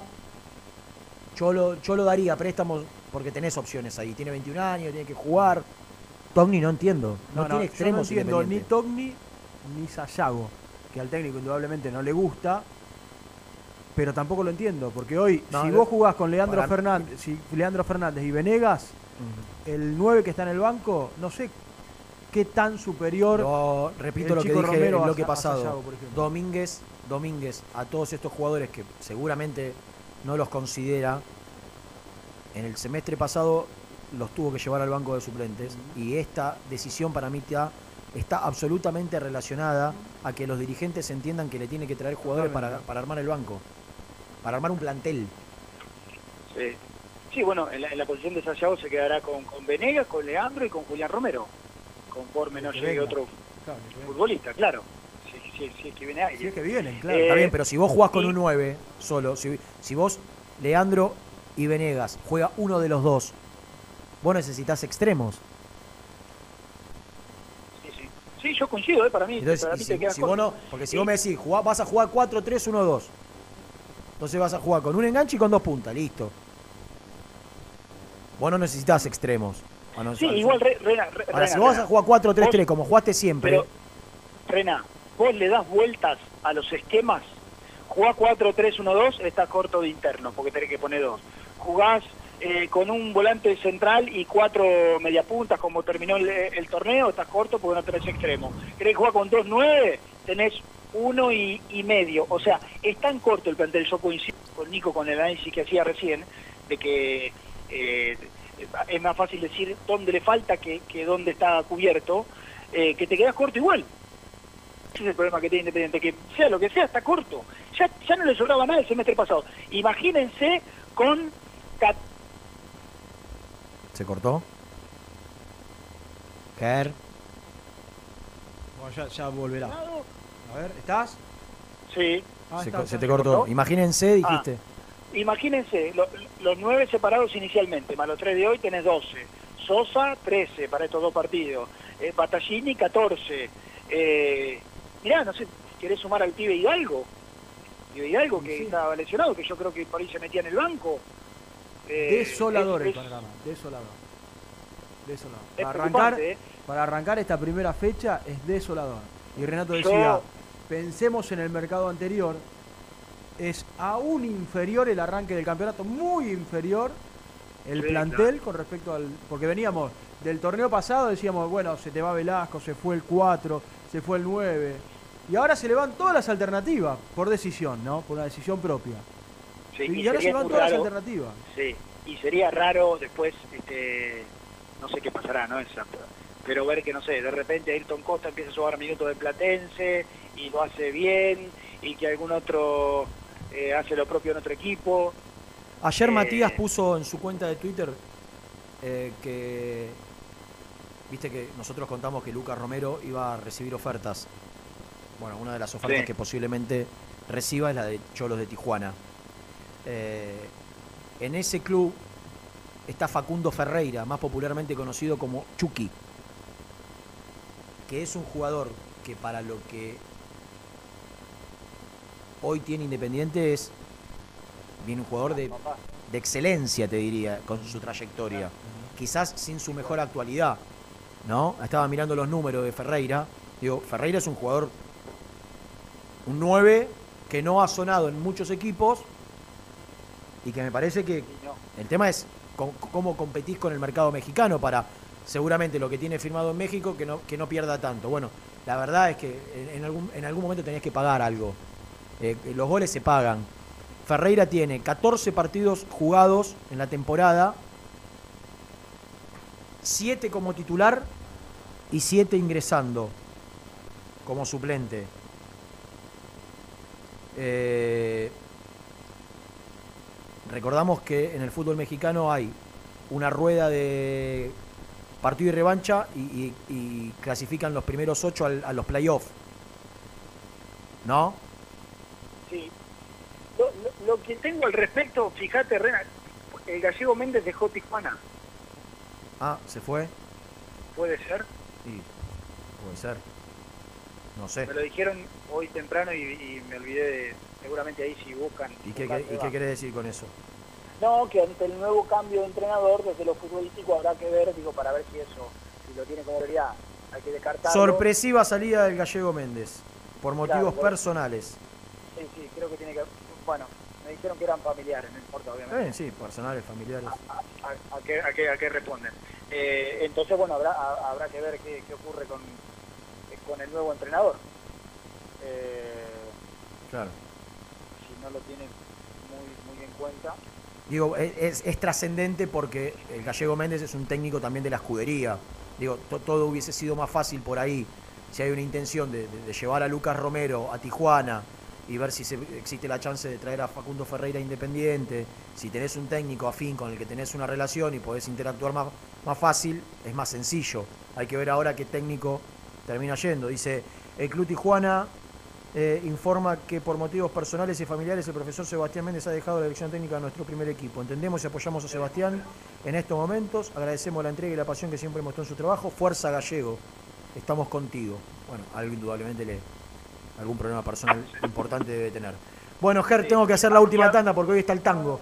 yo lo, yo lo daría préstamos porque tenés opciones ahí. Tiene 21 años, tiene que jugar. Togni no entiendo. No, No, no, tiene yo no extremos entiendo ni. Togni ni Sayago, que al técnico indudablemente no le gusta, pero tampoco lo entiendo, porque hoy, No, si vos jugás con Leandro para- Fernández, si Leandro Fernández y Venegas, el 9 que está en el banco, no sé qué tan superior. Yo repito el lo que Chico dije Romero en a- lo que a pasado. Sayago, por. Domínguez, Domínguez, a todos estos jugadores que seguramente no los considera, en el semestre pasado los tuvo que llevar al banco de suplentes y esta decisión para mí está, está absolutamente relacionada a que los dirigentes entiendan que le tiene que traer jugadores para, para armar el banco, para armar un plantel. Sí. Sí, bueno, en la, en la posición de Sayago se quedará con, con Venegas, con Leandro y con Julián Romero, conforme no llegue venga. otro Claro, futbolista, claro. Si, si, si es que viene alguien. Si es que vienen, claro. Eh, Está bien, pero si vos jugás con y- un 9 solo, si, si vos, Leandro y Venegas, juega uno de los dos, vos necesitas extremos. Sí, sí. Sí, yo coincido, ¿eh? para mí, Entonces, para mí si, te si vos no, porque si Sí. vos me decís, jugá- vas a jugar 4-3-1-2, entonces vas a jugar con un enganche y con dos puntas, listo. Vos no necesitas extremos. No- Sí, igual, Re- Rena, Re- Ahora, si vos vas Rena, a jugar 4-3-3 vos- como jugaste siempre, Pero, Rena, vos le das vueltas a los esquemas, jugás 4-3-1-2, estás corto de interno, porque tenés que poner dos. Jugás eh, con un volante central y cuatro mediapuntas, como terminó el, el torneo, estás corto porque no tenés extremo. ¿Querés jugar con 2-9? Tenés uno y, y medio. O sea, es tan corto el plantel, yo coincido con Nico con el análisis que hacía recién, de que eh, es más fácil decir dónde le falta que, que dónde está cubierto, eh, que te quedas corto igual. Ese es el problema que tiene Independiente, que sea lo que sea, está corto. Ya, ya no le sobraba nada el semestre pasado. Imagínense con... cat- ¿se cortó? Bueno, ya, ya volverá. A ver, ¿estás? Sí. Ah, se, está, te cortó. Imagínense, dijiste. Imagínense, lo- los nueve separados inicialmente, más los tres de hoy tenés 12. Sosa, 13 para estos dos partidos. Eh, Battaglini, 14. Eh, mirá, no sé, ¿querés sumar al pibe Hidalgo? Pibe Hidalgo que estaba lesionado, que yo creo que por ahí se metía en el banco. Eh, Desolador es- el panorama, desolador. Desolador. Es Para arrancar, ¿eh? para arrancar esta primera fecha es desolador. Y Renato Yo- decía, pensemos en el mercado anterior, es aún inferior el arranque del campeonato, muy inferior el Sí, plantel con respecto al... Porque veníamos del torneo pasado, decíamos, bueno, se te va Velasco, se fue el 4, se fue el 9. Y ahora se le van todas las alternativas, por decisión, ¿no? Por una decisión propia. Sí, y, y ahora se van todas las alternativas. Sí, y sería raro después, este, no sé qué pasará, ¿no? Esa- pero ver que, no sé, de repente Ayrton Costa empieza a jugar minutos de Platense y lo hace bien, y que algún otro eh, hace lo propio en otro equipo. Ayer Eh, Matías puso en su cuenta de Twitter eh, que. Viste que nosotros contamos que Lucas Romero iba a recibir ofertas. Bueno, una de las ofertas Sí. que posiblemente reciba es la de Cholos de Tijuana. En ese club está Facundo Ferreira, más popularmente conocido como Chucky. que es un jugador que para lo que hoy tiene Independiente es un jugador de, de excelencia, te diría, con su trayectoria. Quizás sin su mejor actualidad, ¿no? Estaba mirando los números de Ferreira. Digo, Ferreira es un jugador, un 9 que no ha sonado en muchos equipos y que me parece que el tema es cómo competís con el mercado mexicano para seguramente lo que tiene firmado en México que no, que no pierda tanto. Bueno, la verdad es que en, algún, en algún momento tenés que pagar algo. Eh, los goles se pagan. Ferreira tiene 14 partidos jugados en la temporada, 7 como titular y 7 ingresando como suplente. Eh, recordamos que en el fútbol mexicano hay una rueda de partido y revancha y, y- y clasifican los primeros 8 a los playoffs. ¿No? Lo, que tengo al respecto, fíjate, Rena, el gallego Méndez dejó Tijuana. Ah, se fue. ¿Puede ser? Sí, puede ser. No sé. Me lo dijeron hoy temprano y, y me olvidé de, seguramente ahí si buscan. ¿Y qué, buscan qué- y querés decir con eso? No, que ante el nuevo cambio de entrenador, desde lo futbolístico habrá que ver, digo, para ver si eso, si lo tiene como prioridad, hay que descartarlo. Sorpresiva salida del gallego Méndez, por motivos Claro, personales. Sí, sí, creo que tiene que... Bueno, me dijeron que eran familiares, no importa, obviamente. bien, sí, personales, familiares. a, a qué, a, qué, a qué responden. Eh, entonces, bueno, habrá, habrá que ver qué, qué ocurre con, eh, con el nuevo entrenador. Eh, Claro. si no lo tiene muy, muy en cuenta. Digo, es, es- es trascendente porque el gallego Méndez es un técnico también de la escudería. Digo, to- todo hubiese sido más fácil por ahí si hay una intención de, de- de llevar a Lucas Romero a Tijuana y ver si se- existe la chance de traer a Facundo Ferreira Independiente. Si tenés un técnico afín con el que tenés una relación y podés interactuar más, más fácil, es más sencillo. Hay que ver ahora qué técnico termina yendo. Dice, el Club Tijuana eh, informa que por motivos personales y familiares el profesor Sebastián Méndez ha dejado la dirección técnica de nuestro primer equipo. Entendemos y apoyamos a Sebastián en estos momentos. Agradecemos la entrega y la pasión que siempre mostró en su trabajo. Fuerza Gallego, estamos contigo. Bueno, algo indudablemente le, algún problema personal importante debe tener. Bueno, Ger, tengo que hacer la última tanda porque hoy está el tango.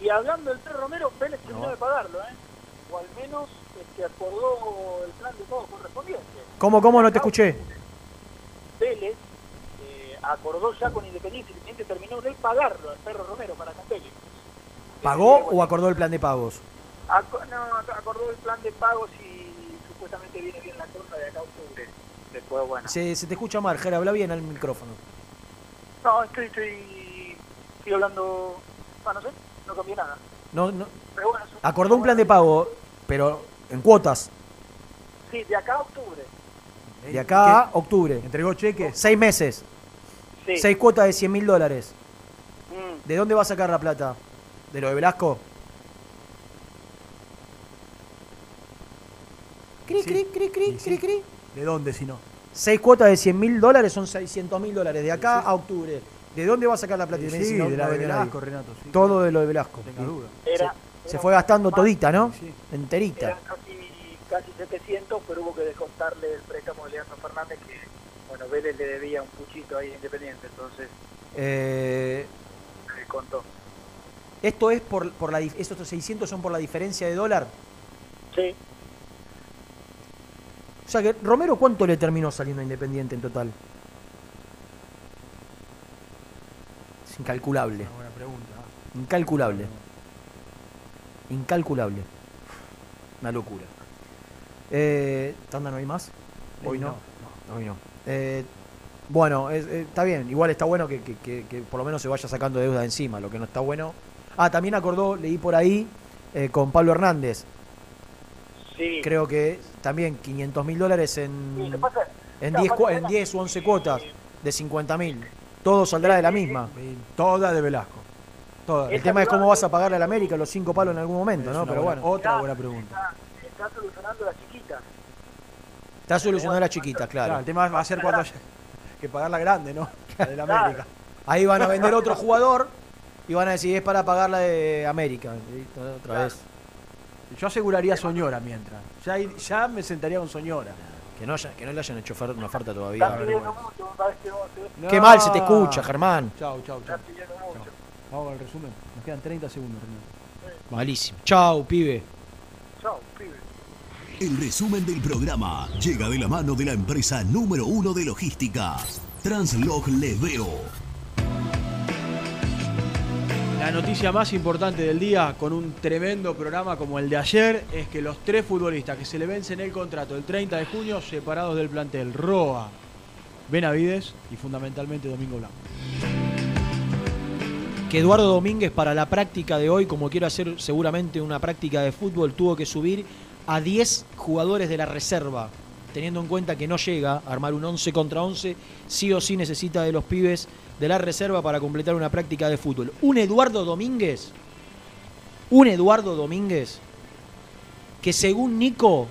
Y hablando del Pedro Romero, Vélez terminó No. de pagarlo, ¿eh? O al menos este, acordó el plan de pago correspondiente. ¿Cómo, cómo no te escuché? Vélez eh, acordó ya con Independiente, Independiente terminó de pagarlo al Perro Romero para Vélez. ¿Pagó o acordó el plan de pagos? Aco- no, acordó el plan de pagos y supuestamente viene bien la cosa de acá a octubre. Después, bueno. Se, se te escucha mal, Ger, habla bien al micrófono. No, estoy, estoy, estoy hablando, ah, no sé, no cambié nada. No, no, Pero bueno, su- acordó un plan de pago, pero en cuotas. sí, de acá a octubre. De acá a octubre. ¿Entregó cheques? Seis meses. Sí. Seis cuotas de 100 mil dólares. Mm. ¿De dónde va a sacar la plata? ¿De lo de Velasco? Cri, Sí. cri, cri, cri, sí. cri, cri. ¿De dónde si no? Seis cuotas de 100 mil dólares son 600 mil dólares. De acá a octubre. ¿De dónde va a sacar la plata? Sí, no, de la de Velasco, nadie. Renato. sí. Todo de lo de Velasco. Tenga duda. Era, Se fue gastando todita, ¿no? Sí. Enterita. eran casi, casi 700, pero hubo que descontarle el préstamo de Leandro Fernández, que, bueno, Vélez le debía un puchito ahí Independiente, entonces Eh, le contó. ¿Esto es por, por la estos 600 son por la diferencia de dólar? Sí, O sea que Romero cuánto le terminó saliendo a Independiente en total? Es incalculable. Una buena pregunta. Incalculable. Incalculable. Una locura. Eh, ¿Tanda no hay más? Hoy no. no, Hoy no. Eh, bueno, es- eh, está bien. Igual está bueno que, que- que- que por lo menos se vaya sacando deuda de encima. Lo que no está bueno. Ah, también acordó, leí por ahí, eh, con Pablo Hernández. Sí. Creo que también 500 mil dólares en, Sí, pasa- en, claro, 10, más cua- o en menos- 10 u 11 cuotas de 50 mil. Todo saldrá de la misma. Toda de Velasco. Toda. El tema es cómo vas a pagarle al América los 5 palos en algún momento, ¿no? Pero buena- bueno, Otra buena pregunta. Está, está solucionando la chiquita. está solucionando la chiquita, Claro, claro. el tema va a ser cuando haya que pagar la grande, ¿no? La del América. Ahí van a vender otro jugador y van a decir es para pagar la de América. Otra vez. Yo aseguraría Soñora mientras. Ya, ya me sentaría con Soñora. Que no, haya- que no le hayan hecho una oferta todavía. Están pidiendo mucho, parece que no se- Qué mal se te escucha, Germán. Chau, chau, chau. Pidiendo mucho. Vamos al resumen. Nos quedan 30 segundos, Renato. Malísimo. Chau, pibe. Chao, pibe. El resumen del programa llega de la mano de la empresa número uno de logística, Translog Leveo. La noticia más importante del día, con un tremendo programa como el de ayer, es que los tres futbolistas que se le vencen el contrato el 30 de junio, separados del plantel, Roa, Benavides y fundamentalmente Domingo Blanco. que Eduardo Domínguez para la práctica de hoy, como quiero hacer seguramente una práctica de fútbol, tuvo que subir a 10 jugadores de la reserva, teniendo en cuenta que no llega a armar un 11 contra 11, sí o sí necesita de los pibes de la reserva para completar una práctica de fútbol. Un Eduardo Domínguez, un Eduardo Domínguez, que según Nico,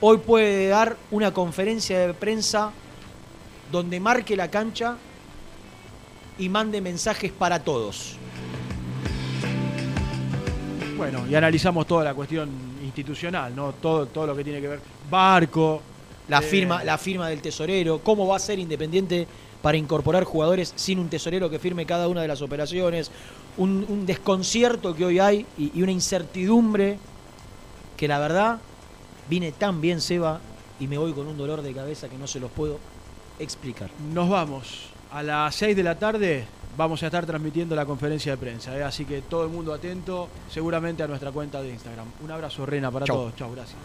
hoy puede dar una conferencia de prensa donde marque la cancha y mande mensajes para todos. Bueno, y analizamos toda la cuestión institucional, ¿no? Todo, todo lo que tiene que ver. Barco. La eh, firma, la firma del tesorero, cómo va a ser Independiente para incorporar jugadores sin un tesorero que firme cada una de las operaciones, un, un desconcierto que hoy hay y, y una incertidumbre que la verdad vine tan bien, Seba, y me voy con un dolor de cabeza que no se los puedo explicar. Nos vamos. A las 6 de la tarde vamos a estar transmitiendo la conferencia de prensa, ¿eh? así que todo el mundo atento, seguramente a nuestra cuenta de Instagram. Un abrazo, Rena, para Chau. todos. Chao, gracias.